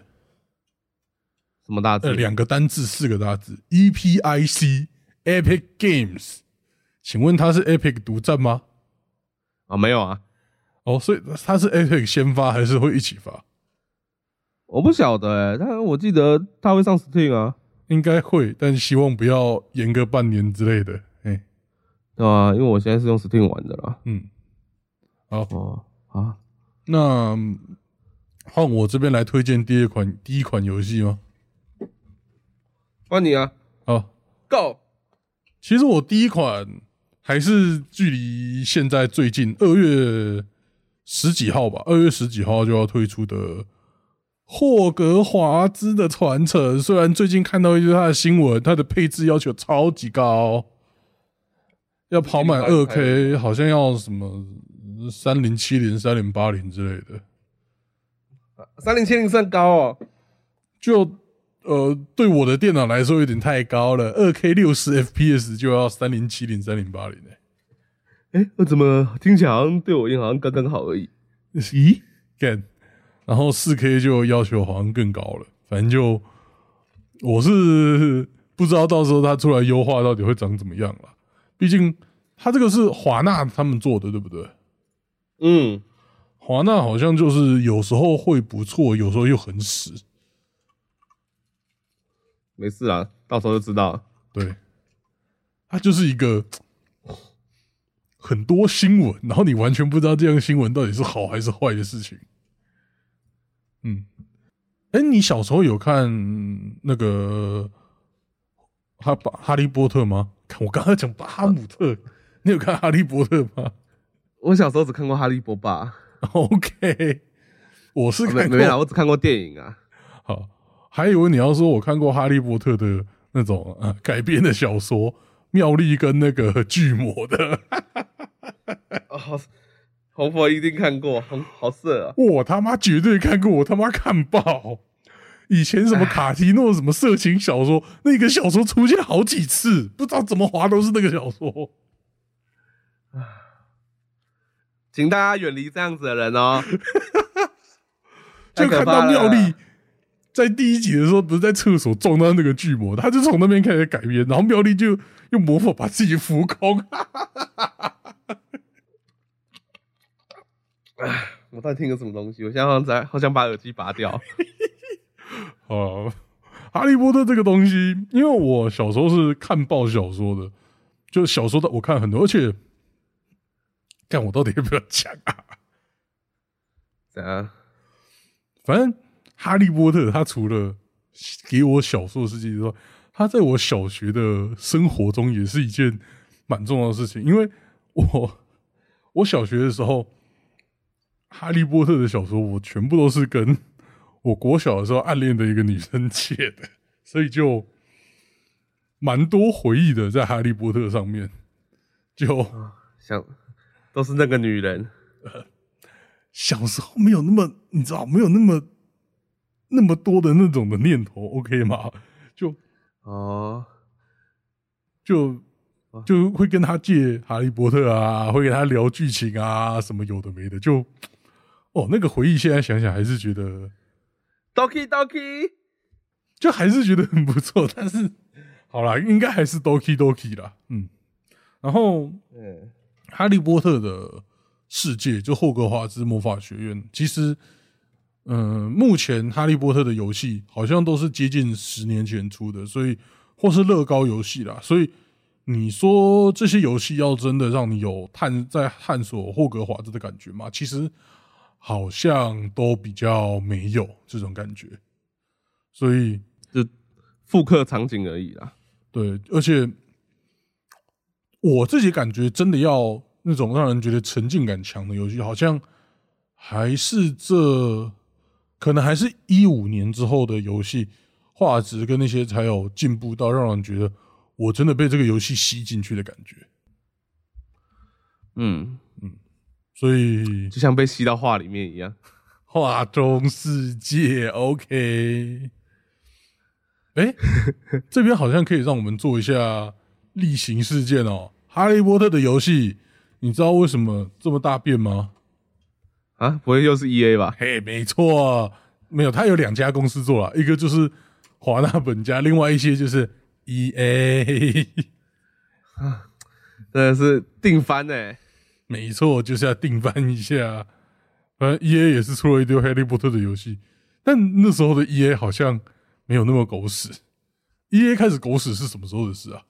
什么大字？呃，两个单字，四个大字，E P I C Epic Games，请问它是 Epic 独占吗？啊，没有啊。哦，所以它是 Epic 先发还是会一起发？我不晓得哎，但我记得它会上 Steam 啊，应该会，但希望不要延个半年之类的。哎，对啊，因为我现在是用 Steam 玩的啦。嗯，好哦，好，那换我这边来推荐第二款第一款游戏吗？换你啊！好，Go。其实我第一款还是距离现在最近二月十几号吧？二月十几号就要推出的霍格华兹的传承。虽然最近看到一些它的新闻，它的配置要求超级高，要跑满二 K，好像要什么三零七零、三零八零之类的。三零七零算高哦，就呃，对我的电脑来说有点太高了。二 K 六十 FPS 就要三零七零、三零八零哎，哎，我怎么听起来好像对我好像刚刚好而已？咦，干，然后四 K 就要求好像更高了。反正就我是不知道到时候它出来优化到底会长怎么样了。毕竟它这个是华纳他们做的，对不对？嗯。华纳好像就是有时候会不错，有时候又很死。没事啊，到时候就知道了。对，它就是一个很多新闻，然后你完全不知道这样新闻到底是好还是坏的事情。嗯，哎，你小时候有看那个哈巴哈利波特吗？我刚刚讲巴姆特，你有看哈利波特吗？我小时候只看过哈利波特。*laughs* OK，我是看没有，我只看过电影啊。好，还以为你要说我看过《哈利波特》的那种啊改编的小说，妙丽跟那个巨魔的。*laughs* 哦，红佛一定看过，好好色啊！我他妈绝对看过，我他妈看爆。以前什么卡提诺什么色情小说，那个小说出现好几次，不知道怎么滑都是那个小说。请大家远离这样子的人哦！*laughs* 就看到妙丽在第一集的时候，不是在厕所撞到那个巨魔，他就从那边开始改编，然后妙丽就用魔法把自己浮空。哎，我到底听个什么东西？我现在好像在，好想把耳机拔掉。*laughs* 哦，哈利波特这个东西，因为我小时候是看爆小说的，就小说的我看很多，而且。看我到底要不要讲啊？怎样？反正哈利波特他除了给我小说的世界之外，他在我小学的生活中也是一件蛮重要的事情。因为我 *laughs* 我小学的时候，哈利波特的小说我全部都是跟我国小的时候暗恋的一个女生借的，所以就蛮多回忆的在哈利波特上面。就想。都是那个女人，小时候没有那么，你知道，没有那么那么多的那种的念头，OK 吗？就哦，就就会跟他借《哈利波特》啊，会跟他聊剧情啊，什么有的没的，就哦，那个回忆现在想想还是觉得，Doki Doki，就还是觉得很不错。但是好啦，应该还是 Doki Doki 啦，嗯，然后嗯。哈利波特的世界就霍格华兹魔法学院，其实，嗯，目前哈利波特的游戏好像都是接近十年前出的，所以或是乐高游戏啦，所以你说这些游戏要真的让你有探在探索霍格华兹的感觉吗？其实好像都比较没有这种感觉，所以就复刻场景而已啦。对，而且。我自己感觉，真的要那种让人觉得沉浸感强的游戏，好像还是这可能还是一五年之后的游戏画质跟那些才有进步到让人觉得我真的被这个游戏吸进去的感觉。嗯嗯，所以就像被吸到画里面一样，画中世界 OK。*laughs* 哎，这边好像可以让我们做一下例行事件哦。哈利波特的游戏，你知道为什么这么大变吗？啊，不会又是 E A 吧？嘿，没错，没有，他有两家公司做了，一个就是华纳本家，另外一些就是 E A 啊，*laughs* 真的是定番哎，没错，就是要定番一下。反正 E A 也是出了一堆哈利波特的游戏，但那时候的 E A 好像没有那么狗屎。E A 开始狗屎是什么时候的事啊？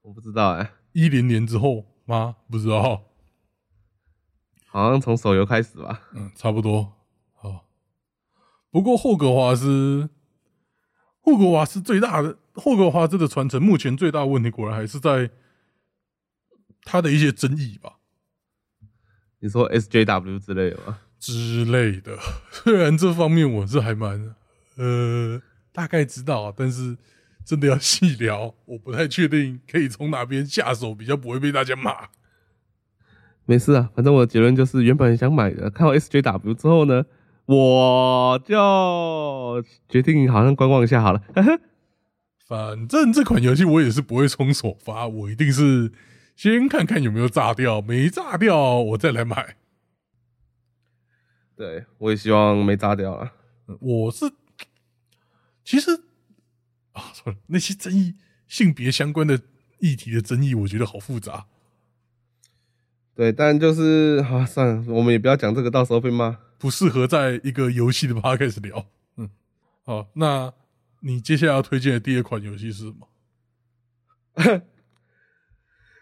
我不知道哎，一零年之后吗？不知道，好像从手游开始吧。嗯，差不多。好，不过霍格华兹，霍格华兹最大的霍格华兹的传承，目前最大的问题果然还是在他的一些争议吧。你说 SJW 之类的吗？之类的，*laughs* 虽然这方面我是还蛮呃大概知道，但是真的要细聊，我不太确定可以从哪边下手，比较不会被大家骂。没事啊，反正我的结论就是，原本想买的，看到 SJW 之后呢，我就决定好像观望一下好了。*laughs* 反正这款游戏我也是不会冲首发，我一定是先看看有没有炸掉，没炸掉我再来买。对，我也希望没炸掉啊。我是其实啊，那些争议性别相关的议题的争议，我觉得好复杂。对，但就是啊算了，我们也不要讲这个，到时候被骂。不适合在一个游戏的 p 开始聊。嗯，好，那你接下来要推荐的第二款游戏是什么？*laughs*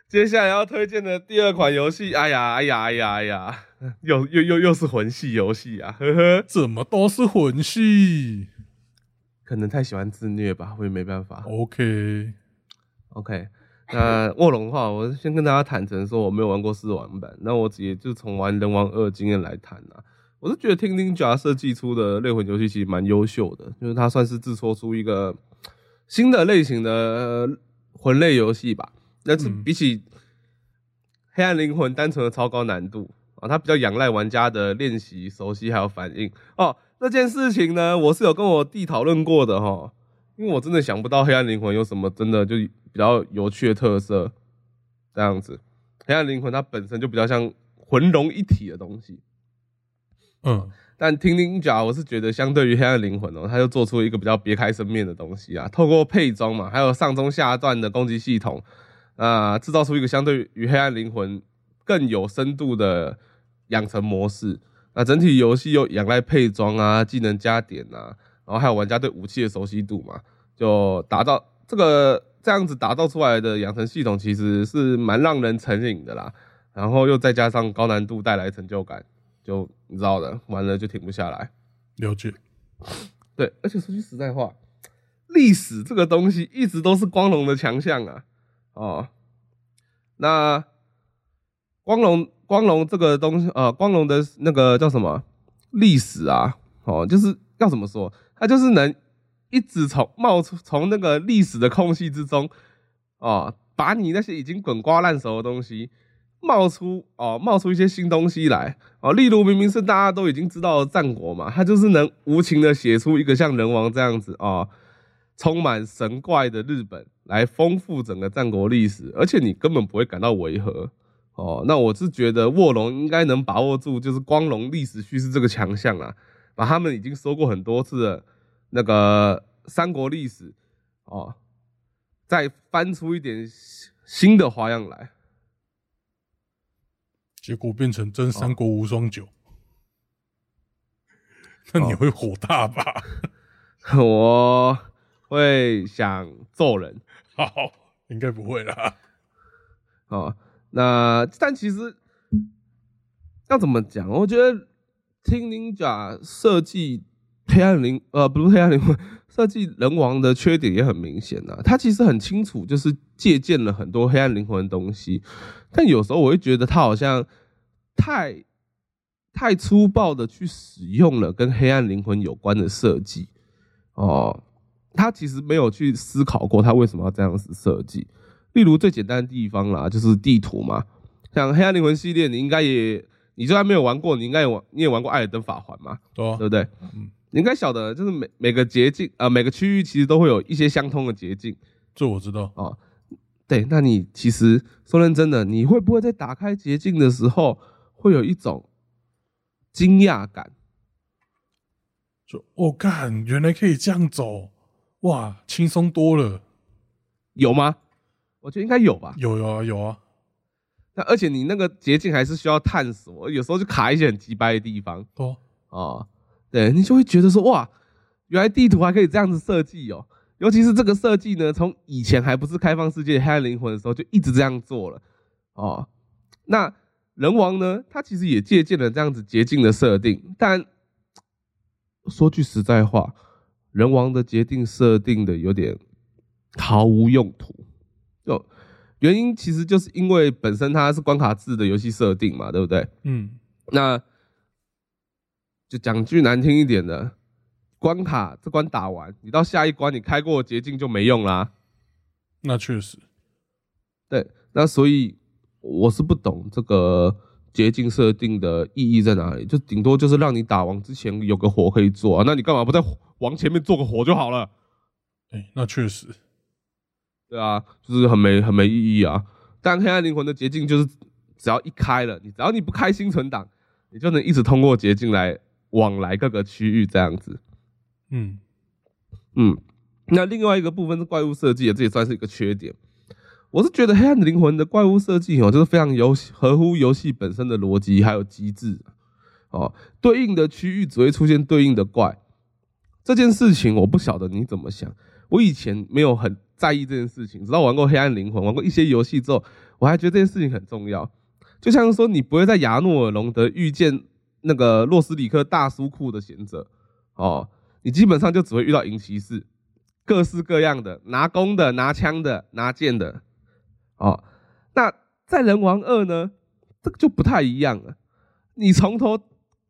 接下来要推荐的第二款游戏，哎呀，哎呀，哎呀，哎呀，又又又又是魂系游戏啊！呵呵，怎么都是魂系？可能太喜欢自虐吧，我也没办法。OK，OK。那卧龙的话，我先跟大家坦诚说，我没有玩过试玩版，那我直接就从玩人王二经验来谈啊。我是觉得听听甲设计出的类魂游戏其实蛮优秀的，就是它算是制作出一个新的类型的魂类游戏吧。但是比起黑暗灵魂单纯的超高难度啊，它比较仰赖玩家的练习、熟悉还有反应哦。这件事情呢，我是有跟我弟讨论过的哈，因为我真的想不到黑暗灵魂有什么真的就。比较有趣的特色，这样子，黑暗灵魂它本身就比较像魂融一体的东西，嗯，但听听讲，我是觉得相对于黑暗灵魂哦，它就做出一个比较别开生面的东西啊，透过配装嘛，还有上中下段的攻击系统，啊，制造出一个相对于黑暗灵魂更有深度的养成模式，那整体游戏又仰赖配装啊、技能加点啊，然后还有玩家对武器的熟悉度嘛，就达到这个。这样子打造出来的养成系统其实是蛮让人成瘾的啦，然后又再加上高难度带来成就感，就你知道的，玩了就停不下来。了解，对，而且说句实在话，历史这个东西一直都是光荣的强项啊。哦，那光荣光荣这个东西，呃，光荣的那个叫什么历史啊？哦，就是要怎么说，它就是能。一直从冒出从那个历史的空隙之中，哦，把你那些已经滚瓜烂熟的东西冒出哦，冒出一些新东西来哦。例如，明明是大家都已经知道的战国嘛，他就是能无情的写出一个像人王这样子哦，充满神怪的日本来丰富整个战国历史，而且你根本不会感到违和哦。那我是觉得卧龙应该能把握住就是光荣历史叙事这个强项啊，把他们已经说过很多次的。那个三国历史哦，再翻出一点新的花样来，结果变成真三国无双九，那你会火大吧？*laughs* 我会想揍人，*laughs* 好，应该不会啦。哦，那但其实要怎么讲？我觉得听您讲设计。黑暗灵呃，不是黑暗灵魂 *laughs* 设计人王的缺点也很明显呐。他其实很清楚，就是借鉴了很多黑暗灵魂的东西，但有时候我会觉得他好像太太粗暴的去使用了跟黑暗灵魂有关的设计哦。他其实没有去思考过他为什么要这样子设计。例如最简单的地方啦，就是地图嘛。像黑暗灵魂系列，你应该也你就算没有玩过，你应该也玩你也玩过艾尔登法环嘛，对不对？嗯。你应该晓得，就是每每个捷径啊，每个区域其实都会有一些相通的捷径。这我知道啊。对，那你其实说认真的，你会不会在打开捷径的时候，会有一种惊讶感？就我干，原来可以这样走，哇，轻松多了。有吗？我觉得应该有吧。有有啊有啊。那而且你那个捷径还是需要探索，有时候就卡一些很急掰的地方。哦啊。对你就会觉得说哇，原来地图还可以这样子设计哦，尤其是这个设计呢，从以前还不是开放世界黑暗灵魂的时候就一直这样做了哦。那人王呢，他其实也借鉴了这样子捷径的设定，但说句实在话，人王的捷径设定的有点毫无用途，就原因其实就是因为本身它是关卡制的游戏设定嘛，对不对？嗯，那就讲句难听一点的，关卡这关打完，你到下一关你开过捷径就没用啦。那确实，对，那所以我是不懂这个捷径设定的意义在哪里，就顶多就是让你打王之前有个活可以做啊，那你干嘛不在王前面做个活就好了？哎，那确实，对啊，就是很没很没意义啊。但黑暗灵魂的捷径就是只要一开了，你只要你不开新存档，你就能一直通过捷径来往来各个区域这样子。嗯嗯。那另外一个部分是怪物设计，这也算是一个缺点。我是觉得《黑暗的灵魂》的怪物设计哦，就是非常游合乎游戏本身的逻辑还有机制哦。对应的区域只会出现对应的怪，这件事情我不晓得你怎么想。我以前没有很在意这件事情，直到玩过《黑暗灵魂》，玩过一些游戏之后，我还觉得这件事情很重要。就像说，你不会在亚诺尔隆德遇见那个洛斯里克大书库的贤者哦，你基本上就只会遇到银骑士。各式各样的拿弓的、拿枪的、拿剑的，哦，那在人王二呢，这个就不太一样了。你从头，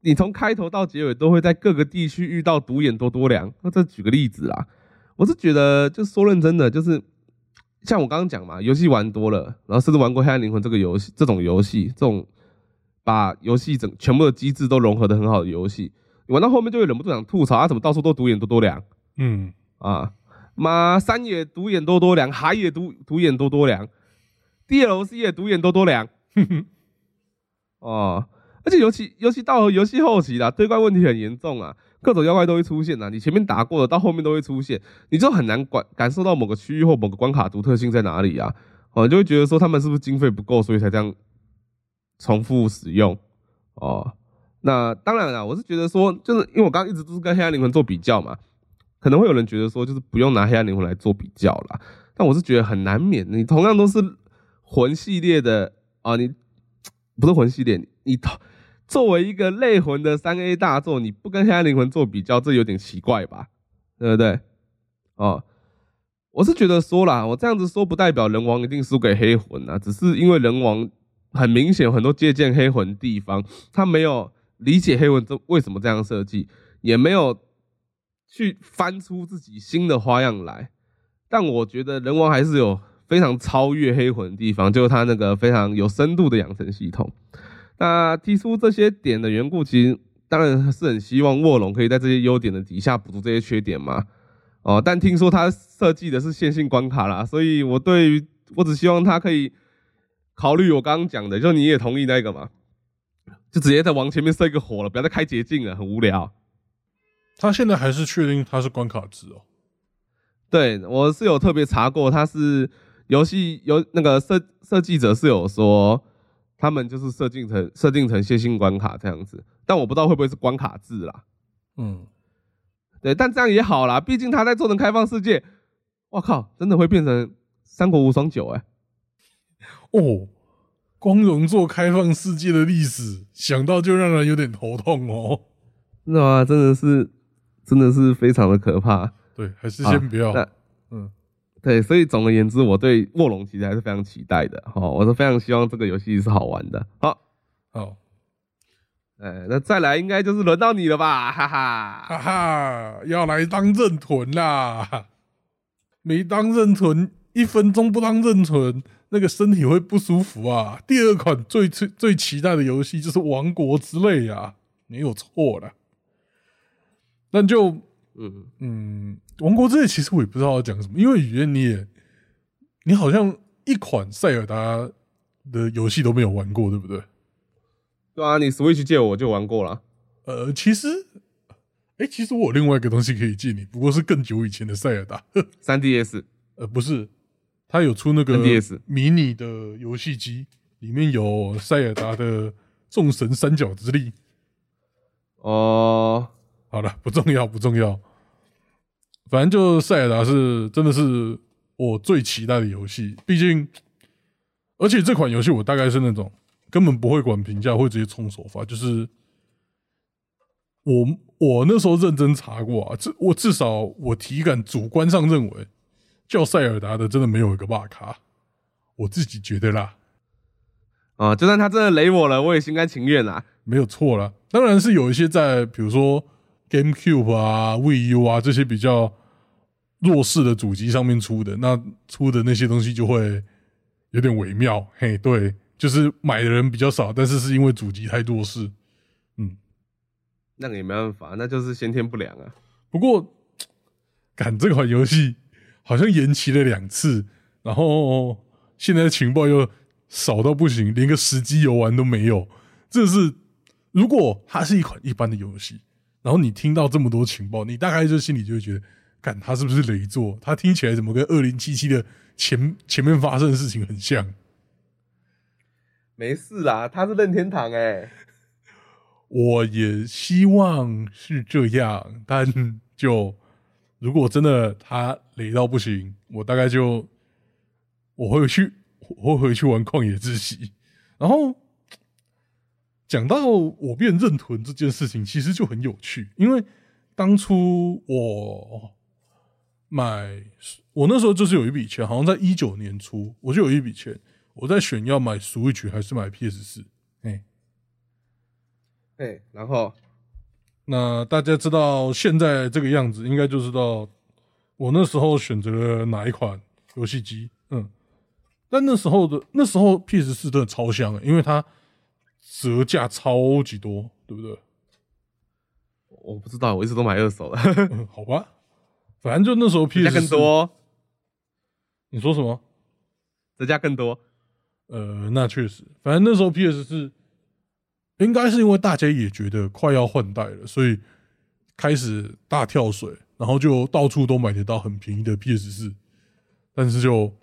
你从开头到结尾都会在各个地区遇到独眼多多良。那这举个例子啦，我是觉得，就说认真的，就是像我刚刚讲嘛，游戏玩多了，然后甚至玩过《黑暗灵魂》这个游戏，这种游戏，这种把游戏整全部的机制都融合的很好的游戏，玩到后面就会忍不住想吐槽，啊，怎么到处都独眼多多良？嗯，啊。妈，山也独眼多多良，海也独独眼多多良，DLC 也独眼多多良。*laughs* 哦，而且尤其尤其到游戏后期啦，对怪问题很严重啊，各种妖怪都会出现呐。你前面打过的，到后面都会出现，你就很难感感受到某个区域或某个关卡独特性在哪里啊。哦，就会觉得说他们是不是经费不够，所以才这样重复使用。哦，那当然了，我是觉得说，就是因为我刚刚一直都是跟黑暗灵魂做比较嘛。可能会有人觉得说，就是不用拿黑暗灵魂来做比较啦。但我是觉得很难免。你同样都是魂系列的啊，你不是魂系列，你作为一个类魂的三 A 大作，你不跟黑暗灵魂做比较，这有点奇怪吧？对不对？哦，我是觉得说啦，我这样子说不代表人王一定输给黑魂啊，只是因为人王很明显很多借鉴黑魂地方，他没有理解黑魂这为什么这样设计，也没有。去翻出自己新的花样来，但我觉得人王还是有非常超越黑魂的地方，就是他那个非常有深度的养成系统。那提出这些点的缘故，其实当然是很希望卧龙可以在这些优点的底下补足这些缺点嘛。哦，但听说他设计的是线性关卡啦，所以我对于我只希望他可以考虑我刚刚讲的，就你也同意那个嘛，就直接在往前面设一个火了，不要再开捷径了，很无聊。他现在还是确定他是关卡制哦。对我是有特别查过，他是游戏有那个设设计者是有说，他们就是设定成设定成线性关卡这样子，但我不知道会不会是关卡制啦。嗯，对，但这样也好啦，毕竟他在做成开放世界，我靠，真的会变成三国无双九哎。哦，光荣做开放世界的历史，想到就让人有点头痛哦。是吗？真的是。真的是非常的可怕，对，还是先不要。嗯，对，所以总而言之，我对卧龙其实还是非常期待的。哈，我是非常希望这个游戏是好玩的。好，好，哎，那再来应该就是轮到你了吧？哈哈，哈哈，要来当认屯啦！没当认屯，一分钟不当认屯，那个身体会不舒服啊。第二款最最最期待的游戏就是《王国之泪》啊，没有错了。那就，嗯嗯，王国之泪其实我也不知道要讲什么，因为语言你也，你好像一款塞尔达的游戏都没有玩过，对不对？对啊，你 Switch 借我就玩过了。呃，其实，哎，其实我有另外一个东西可以借你，不过是更久以前的塞尔达，三 DS。呃，不是，他有出那个迷你的游戏机，里面有塞尔达的众神三角之力。哦。好了，不重要，不重要。反正就塞尔达是真的是我最期待的游戏，毕竟，而且这款游戏我大概是那种根本不会管评价，会直接冲首发。就是我我那时候认真查过啊，至我至少我体感主观上认为叫塞尔达的真的没有一个骂卡，我自己觉得啦。啊，就算他真的雷我了，我也心甘情愿啦，没有错啦。当然是有一些在，比如说 GameCube 啊、VU 啊这些比较弱势的主机上面出的，那出的那些东西就会有点微妙。嘿，对，就是买的人比较少，但是是因为主机太弱势。嗯，那个也没办法，那就是先天不良啊。不过，赶这款游戏好像延期了两次，然后现在情报又少到不行，连个实机游玩都没有。这是如果它是一款一般的游戏，然后你听到这么多情报，你大概就心里就会觉得，干它是不是雷作？它听起来怎么跟二零七七的前前面发生的事情很像？没事啦，它是任天堂哎。我也希望是这样，但就如果真的他雷到不行，我大概就我会去，我会回去玩旷野之息。然后讲到我变认屯这件事情，其实就很有趣，因为当初我买，我那时候就是有一笔钱，好像在一九年初，我就有一笔钱，我在选要买 Switch 还是买 PS 四，哎。对，然后，那大家知道现在这个样子，应该就知道我那时候选择了哪一款游戏机。嗯，但那时候的那时候 PS 四真的超香，因为它折价超级多，对不对？我不知道，我一直都买二手的。好吧，反正就那时候 PS 更多。你说什么？折价更多？呃，那确实，反正那时候 PS 四。应该是因为大家也觉得快要换代了，所以开始大跳水，然后就到处都买得到很便宜的 PS 四，但是就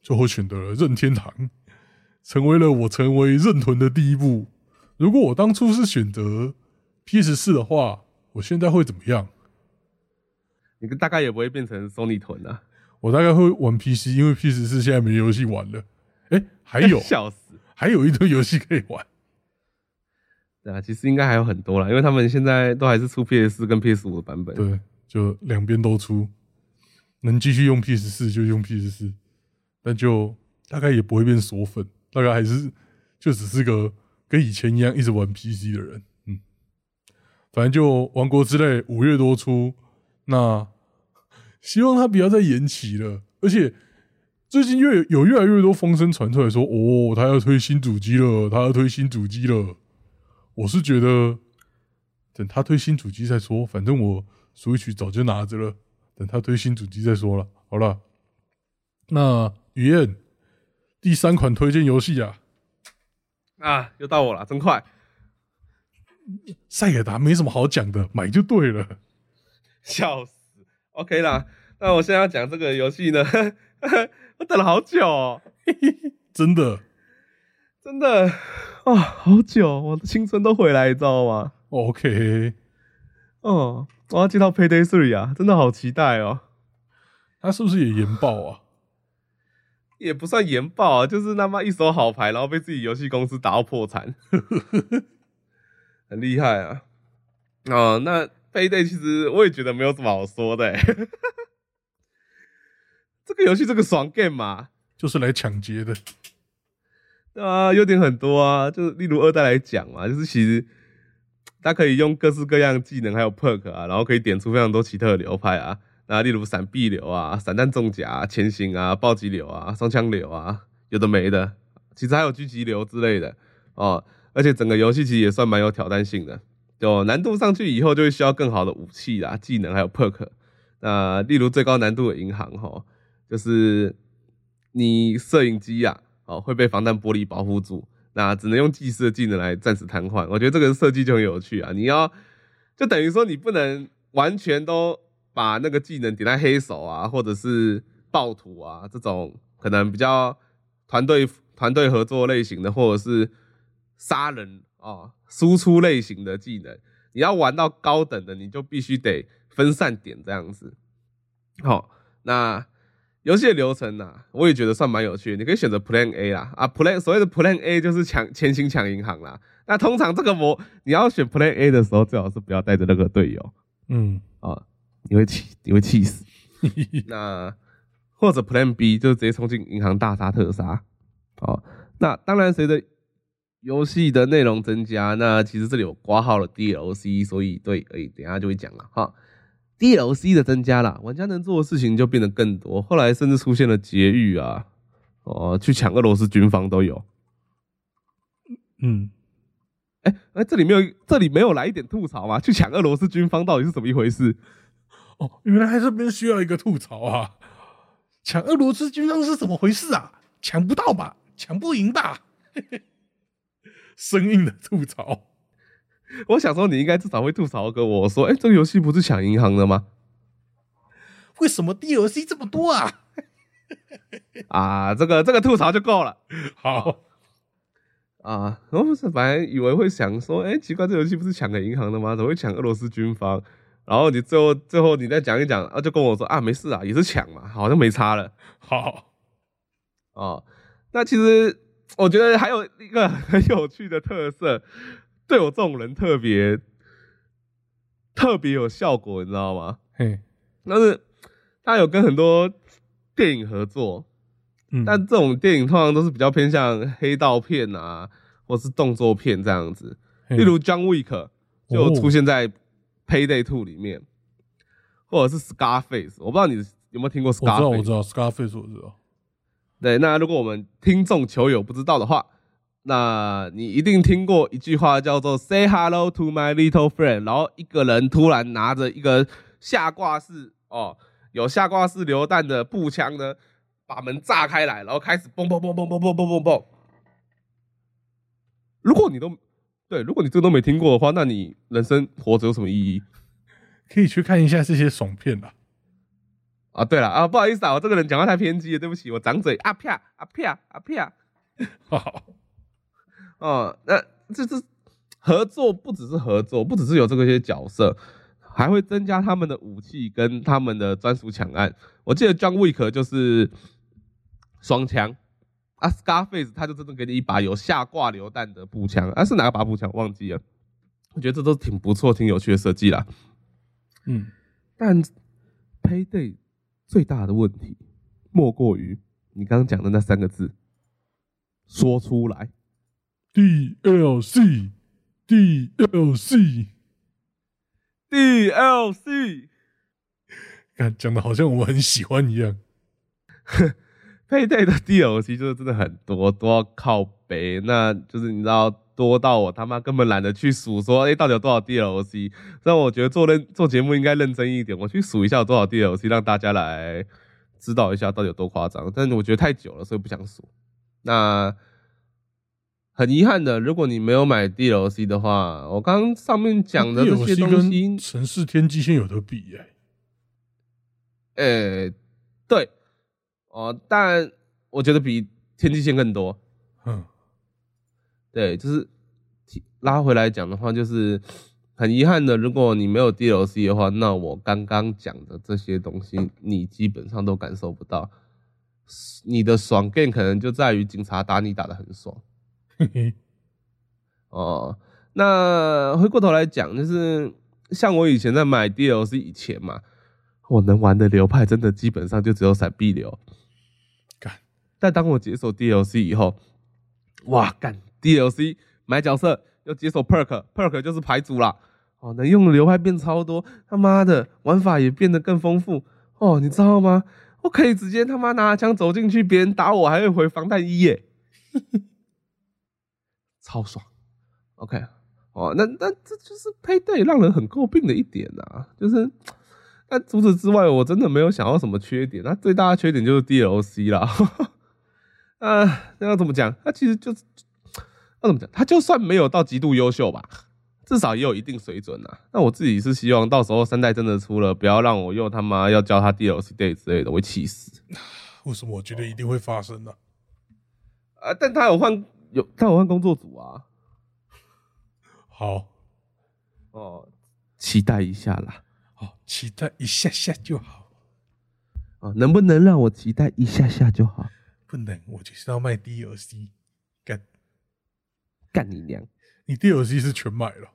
就会选择了任天堂，成为了我成为任屯的第一步。如果我当初是选择 PS 四的话，我现在会怎么样？你大概也不会变成 Sony 屯啊，我大概会玩 PC，因为 PS 四现在没游戏玩了。哎，还有 *laughs* 笑死，还有一堆游戏可以玩。对啊，其实应该还有很多啦，因为他们现在都还是出 PS 四跟 PS 五的版本。对，就两边都出，能继续用 PS 四就用 PS 四，但就大概也不会变锁粉，大概还是就只是个跟以前一样一直玩 PC 的人。嗯，反正就《王国之泪》五月多出，那希望他不要再延期了。而且最近越有越来越多风声传出来说，哦，他要推新主机了，他要推新主机了。我是觉得，等他推新主机再说。反正我 Switch 早就拿着了，等他推新主机再说了。好了，那雨燕第三款推荐游戏啊，啊，又到我了，真快。塞尔达没什么好讲的，买就对了。笑死，OK 啦。那我现在要讲这个游戏呢，我 *laughs* 等了好久，哦，*laughs* 真的，真的。啊，好久，我的青春都回来，你知道吗？OK，哦，我要接到 Payday Three 啊，真的好期待哦。他是不是也研爆啊？也不算研爆啊，就是他妈一手好牌，然后被自己游戏公司打到破产，*laughs* 很厉害啊。哦，那 Payday 其实我也觉得没有什么好说的，*laughs* 这个游戏这个爽 game 嘛，就是来抢劫的。啊，优点很多啊，就是例如二代来讲嘛，就是其实它可以用各式各样技能，还有 perk 啊，然后可以点出非常多奇特的流派啊，那例如闪避流啊、散弹重甲、前行啊、暴击流啊、双枪流啊，有的没的，其实还有狙击流之类的哦。而且整个游戏其实也算蛮有挑战性的，就难度上去以后就会需要更好的武器啦、技能还有 perk。那例如最高难度的银行哈，就是你摄影机呀。哦，会被防弹玻璃保护住，那只能用祭司的技能来暂时瘫痪。我觉得这个设计就很有趣啊！你要就等于说你不能完全都把那个技能点在黑手啊，或者是暴徒啊这种可能比较团队团队合作类型的，或者是杀人啊输出类型的技能。你要玩到高等的，你就必须得分散点这样子。好，那。游戏的流程呢，我也觉得算蛮有趣的。你可以选择 Plan A 啦，啊，Plan 所谓的 Plan A 就是抢前行抢银行啦。那通常这个模你要选 Plan A 的时候，最好是不要带着那个队友，嗯，啊，你会气你会气死。那或者 Plan B 就直接冲进银行大杀特杀，哦，那当然随着游戏的内容增加，那其实这里有挂号了 DLC，所以对，哎，等下就会讲了哈。DLC 的增加了，玩家能做的事情就变得更多。后来甚至出现了劫狱啊，哦，去抢俄罗斯军方都有。嗯，哎哎，这里没有，这里没有来一点吐槽吗？去抢俄罗斯军方到底是怎么一回事？哦，原来这边需要一个吐槽啊！抢俄罗斯军方是怎么回事啊？抢不到吧？抢不赢吧？*laughs* 生硬的吐槽。我想说，你应该至少会吐槽跟我说：“哎，这个游戏不是抢银行的吗？为什么 DLC 这么多啊？” *laughs* 啊，这个这个吐槽就够了。*laughs* 好啊，我不是本来以为会想说：“哎，奇怪，这游戏不是抢个银行的吗？怎么会抢俄罗斯军方？”然后你最后最后你再讲一讲啊，就跟我说：“啊，没事啊，也是抢嘛，好像没差了。”好哦，那其实我觉得还有一个很有趣的特色。对我这种人特别特别有效果，你知道吗？嘿，但是他有跟很多电影合作，嗯，但这种电影通常都是比较偏向黑道片啊，或是动作片这样子。例如《John Wick》就出现在《Payday Two》里面，或者是《Scarface》，我不知道你有没有听过《Scarface》？我知道，《Scarface》我知道。对，那如果我们听众球友不知道的话。那你一定听过一句话叫做 “Say hello to my little friend”，然后一个人突然拿着一个下挂式哦，有下挂式榴弹的步枪呢，把门炸开来，然后开始嘣嘣嘣嘣嘣嘣嘣嘣嘣。如果你都对，如果你这个都没听过的话，那你人生活着有什么意义？可以去看一下这些爽片吧。啊，对了啊，不好意思啊，我这个人讲话太偏激了，对不起，我长嘴啊啪啊啪啊啪。好。*laughs* 哦，那这是合作，不只是合作，不只是有这个些角色，还会增加他们的武器跟他们的专属抢案。我记得 John Wick 就是双枪，啊，Scarface 他就真的给你一把有下挂榴弹的步枪，啊，是哪把步枪忘记了？我觉得这都挺不错、挺有趣的设计啦。嗯，但 Payday 最大的问题莫过于你刚刚讲的那三个字，说出来。DLC，DLC，DLC，看讲的好像我很喜欢一样。*laughs* 配对的 DLC 就是真的很多，都要靠背，那就是你知道多到我他妈根本懒得去数，说哎到底有多少 DLC？让我觉得做认做节目应该认真一点，我去数一下有多少 DLC，让大家来知道一下到底有多夸张。但是我觉得太久了，所以不想数。那。很遗憾的，如果你没有买 DLC 的话，我刚刚上面讲的这些东西，跟城市天际线有得比耶。诶，对，哦，但我觉得比天际线更多。嗯，对，就是拉回来讲的话，就是很遗憾的，如果你没有 DLC 的话，那我刚刚讲的这些东西，你基本上都感受不到。你的爽 game 可能就在于警察打你打的很爽。*laughs* 哦，那回过头来讲，就是像我以前在买 DLC 以前嘛，我能玩的流派真的基本上就只有闪避流。干，但当我解锁 DLC 以后，哇，干 DLC 买角色要解锁 perk，perk 就是牌组啦。哦，能用的流派变超多，他妈的玩法也变得更丰富。哦，你知道吗？我可以直接他妈拿枪走进去，别人打我还会回防弹衣耶。*laughs* 超爽，OK，哦，那那这就是配对让人很诟病的一点啊，就是，那除此之外，我真的没有想到什么缺点。那最大的缺点就是 DLC 啦，*laughs* 啊，那要怎么讲？它其实就是要怎么讲？它就算没有到极度优秀吧，至少也有一定水准呐。那我自己是希望到时候三代真的出了，不要让我又他妈要教他 DLC day 之类的，我会气死。为什么？我觉得一定会发生呢。啊，但他有换。有，他有换工作组啊。好，哦，期待一下啦。哦，期待一下下就好。啊，能不能让我期待一下下就好？不能，我就是要卖 DLC。干，干你娘！你 DLC 是全买了？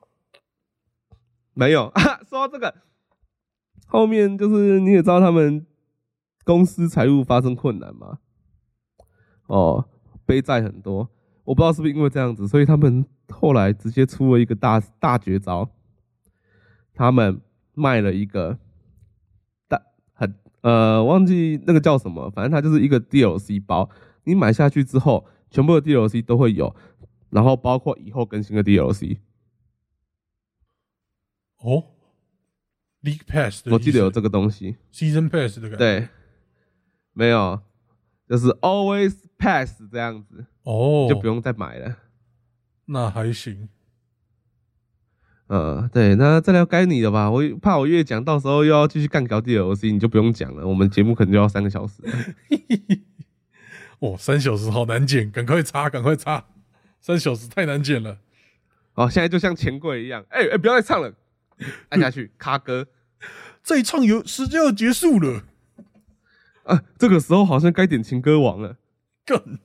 没有啊。*laughs* 说到这个，后面就是你也知道他们公司财务发生困难吗？哦。背债很多。我不知道是不是因为这样子，所以他们后来直接出了一个大大绝招，他们卖了一个大很呃忘记那个叫什么，反正它就是一个 DLC 包，你买下去之后，全部的 DLC 都会有，然后包括以后更新的 DLC。哦，League Pass，我记得有这个东西，Season Pass 的感觉。对，没有，就是 Always Pass 这样子。哦，就不用再买了。那还行。呃，对，那这条该你的吧。我怕我越讲，到时候又要继续干搞 DLC，你就不用讲了。我们节目可能就要三个小时。哦，三小时好难剪，赶快插，赶快插。三小时太难剪了。哦，现在就像钱柜一样。哎哎，不要再唱了，按下去，卡歌。这一唱有时间要结束了。啊，这个时候好像该点情歌王了。更。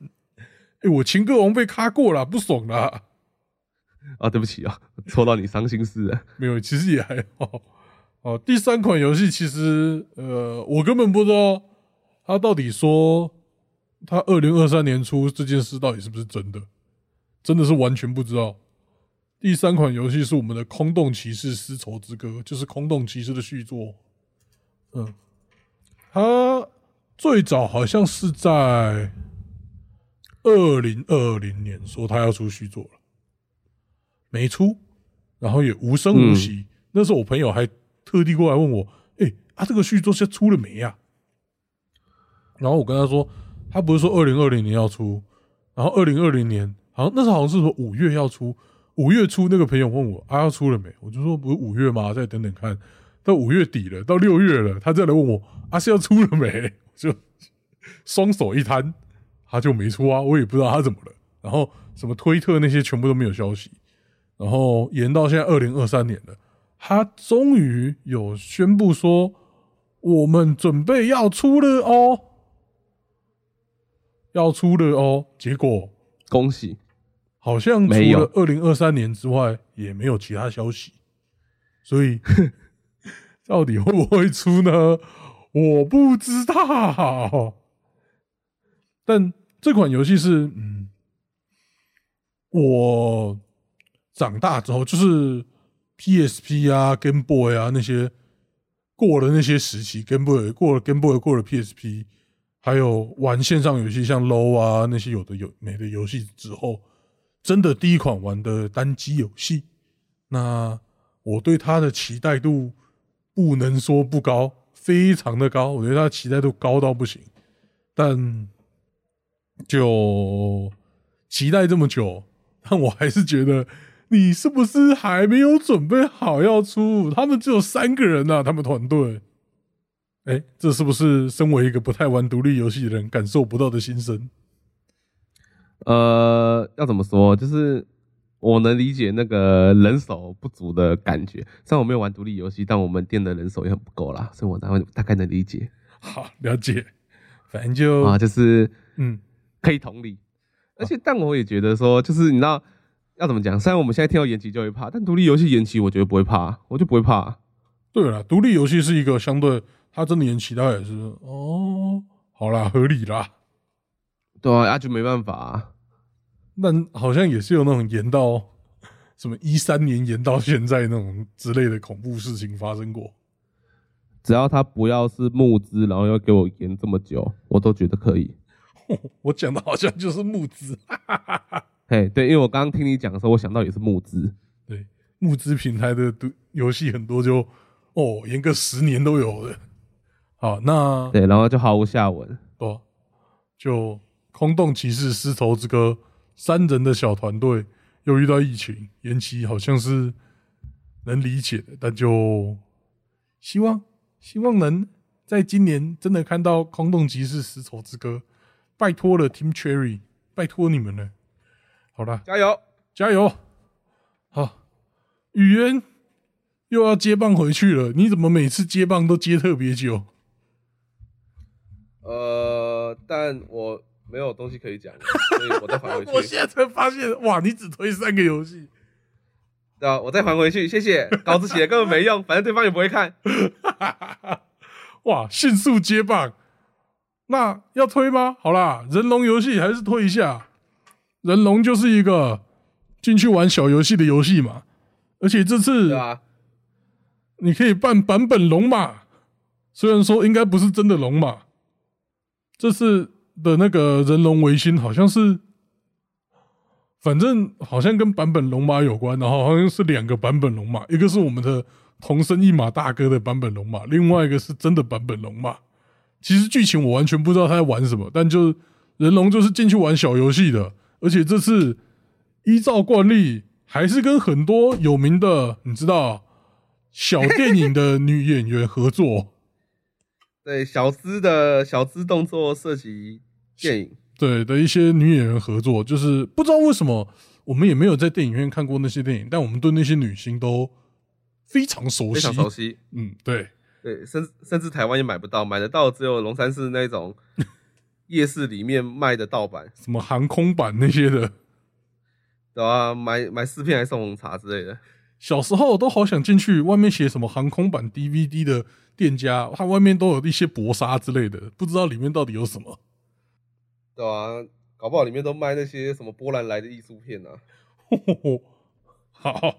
哎，我情歌王被卡过了，不爽了。啊，对不起啊，戳到你伤心事了。没有，其实也还好。哦，第三款游戏其实，呃，我根本不知道他到底说他二零二三年初这件事到底是不是真的，真的是完全不知道。第三款游戏是我们的《空洞骑士丝绸之歌》，就是《空洞骑士》的续作。嗯，他最早好像是在。二零二零年说他要出续作了，没出，然后也无声无息。那时候我朋友还特地过来问我：“哎，啊，这个续作现在出了没呀？”然后我跟他说：“他不是说二零二零年要出，然后二零二零年好像那时候好像是说五月要出，五月初那个朋友问我：‘啊，要出了没？’我就说：‘不是五月吗？再等等看。’到五月底了，到六月了，他再来问我：‘啊，是要出了没？’ *laughs* 就双手一摊。”他就没出啊，我也不知道他怎么了。然后什么推特那些全部都没有消息。然后延到现在二零二三年了，他终于有宣布说我们准备要出了哦，要出了哦。结果恭喜，好像除了二零二三年之外也没有其他消息。所以 *laughs* 到底会不会出呢？我不知道，但。这款游戏是，嗯，我长大之后就是 PSP 啊、Game Boy 啊那些过了那些时期，Game Boy 过了 Game Boy 过了 PSP，还有玩线上游戏像 Low 啊那些有的有没的游戏之后，真的第一款玩的单机游戏，那我对它的期待度不能说不高，非常的高，我觉得它期待度高到不行，但。就期待这么久，但我还是觉得你是不是还没有准备好要出？他们只有三个人呐，他们团队。哎，这是不是身为一个不太玩独立游戏的人感受不到的心声？呃，要怎么说？就是我能理解那个人手不足的感觉。虽然我没有玩独立游戏，但我们店的人手也很不够啦，所以我大概大概能理解。好，了解。反正就啊，就是嗯。可以同理，而且但我也觉得说，就是你知道要怎么讲？虽然我们现在听到延期就会怕，但独立游戏延期，我觉得不会怕，我就不会怕。对了，独立游戏是一个相对，它真的延期，它也是哦，好啦，合理啦。对啊，那就没办法。但好像也是有那种延到什么一三年延到现在那种之类的恐怖事情发生过。只要他不要是募资，然后要给我延这么久，我都觉得可以。*laughs* 我讲的好像就是募资，*laughs* 嘿，对，因为我刚刚听你讲的时候，我想到也是募资，对，募资平台的游戏很多，就哦，延个十年都有的。好，那对，然后就毫无下文，哦，就空洞骑士丝绸之歌三人的小团队又遇到疫情延期，好像是能理解的，但就希望希望能在今年真的看到空洞骑士丝绸之歌。拜托了，Team Cherry，拜托你们了。好了，加油，加油！好，语言又要接棒回去了。你怎么每次接棒都接特别久？呃，但我没有东西可以讲，所以我再还回去。*laughs* 我现在才发现，哇，你只推三个游戏。对啊，我再还回去，谢谢。稿子写根本没用，*laughs* 反正对方也不会看。哇，迅速接棒。那要推吗？好啦，人龙游戏还是推一下。人龙就是一个进去玩小游戏的游戏嘛，而且这次你可以办版本龙马，虽然说应该不是真的龙马，这次的那个人龙维新好像是，反正好像跟版本龙马有关，然后好像是两个版本龙马，一个是我们的同生一马大哥的版本龙马，另外一个是真的版本龙马。其实剧情我完全不知道他在玩什么，但就人龙就是进去玩小游戏的，而且这次依照惯例还是跟很多有名的你知道小电影的女演员合作，对小资的小资动作涉及电影，对的一些女演员合作，就是不知道为什么我们也没有在电影院看过那些电影，但我们对那些女星都非常熟悉，非常熟悉，嗯，对。对，甚甚至台湾也买不到，买得到只有龙山寺那种夜市里面卖的盗版，什么航空版那些的，对啊，买买四片还送红茶之类的。小时候都好想进去，外面写什么航空版 DVD 的店家，它外面都有一些薄纱之类的，不知道里面到底有什么。对啊，搞不好里面都卖那些什么波兰来的艺术片 *laughs* 呢。好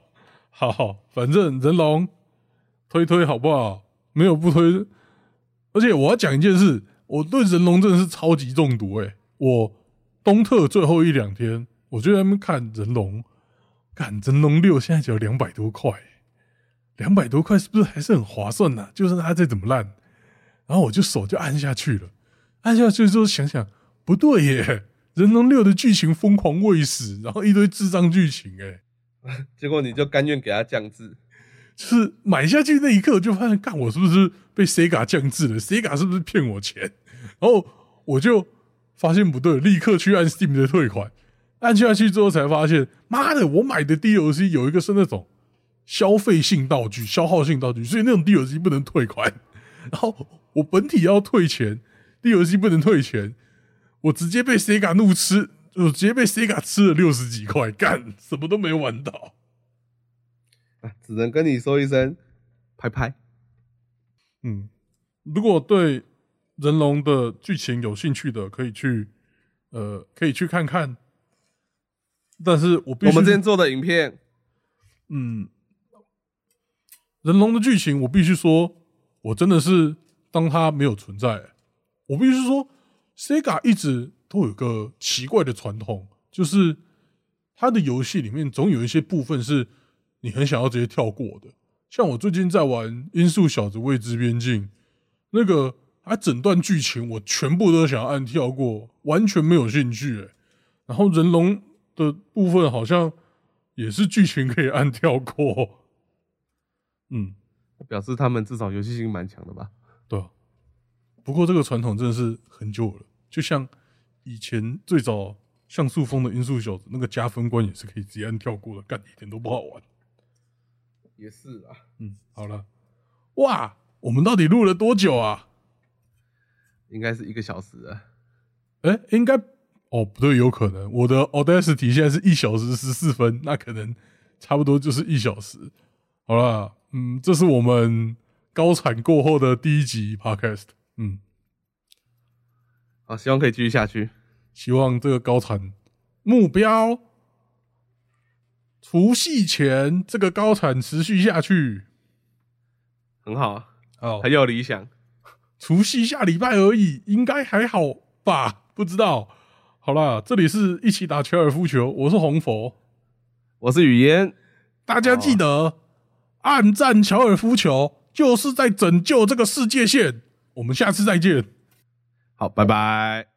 好好，反正人龙推推好不好？没有不推，而且我要讲一件事，我对人龙真的是超级中毒哎！我东特最后一两天，我就在那边看人龙，看人龙六现在只要两百多块，两百多块是不是还是很划算呢？就算它再怎么烂，然后我就手就按下去了，按下去之后想想不对耶，人龙六的剧情疯狂喂死，然后一堆智障剧情哎，*laughs* 结果你就甘愿给他降智。就是买下去那一刻，就发现，干我是不是被 Sega 降智了？Sega 是不是骗我钱？然后我就发现不对，立刻去按 Steam 的退款。按下去之后才发现，妈的，我买的 DLC 有一个是那种消费性道具、消耗性道具，所以那种 DLC 不能退款。然后我本体要退钱，DLC 不能退钱，我直接被 Sega 怒吃，我直接被 Sega 吃了六十几块，干什么都没玩到。啊，只能跟你说一声，拍拍。嗯，如果对人龙的剧情有兴趣的，可以去，呃，可以去看看。但是我我们之前做的影片，嗯，人龙的剧情，我必须说，我真的是当它没有存在。我必须说，Sega 一直都有个奇怪的传统，就是它的游戏里面总有一些部分是。你很想要直接跳过的，像我最近在玩《音速小子未知边境》，那个它整段剧情我全部都想要按跳过，完全没有兴趣。然后人龙的部分好像也是剧情可以按跳过。嗯，表示他们至少游戏性蛮强的吧？对啊。不过这个传统真的是很久了，就像以前最早像素风的《音速小子》，那个加分关也是可以直接按跳过的，干一点都不好玩。也是啊，嗯，好了，哇，我们到底录了多久啊？应该是一个小时啊。哎，应该哦，不对，有可能我的 Audacity 现在是一小时十四分，那可能差不多就是一小时。好了，嗯，这是我们高产过后的第一集 Podcast，嗯，好，希望可以继续下去，希望这个高产目标。除夕前这个高产持续下去，很好，好，很有理想。除夕下礼拜而已，应该还好吧？不知道。好了，这里是一起打高尔夫球，我是红佛，我是雨烟。大家记得暗战高尔夫球，就是在拯救这个世界线。我们下次再见。好，拜拜。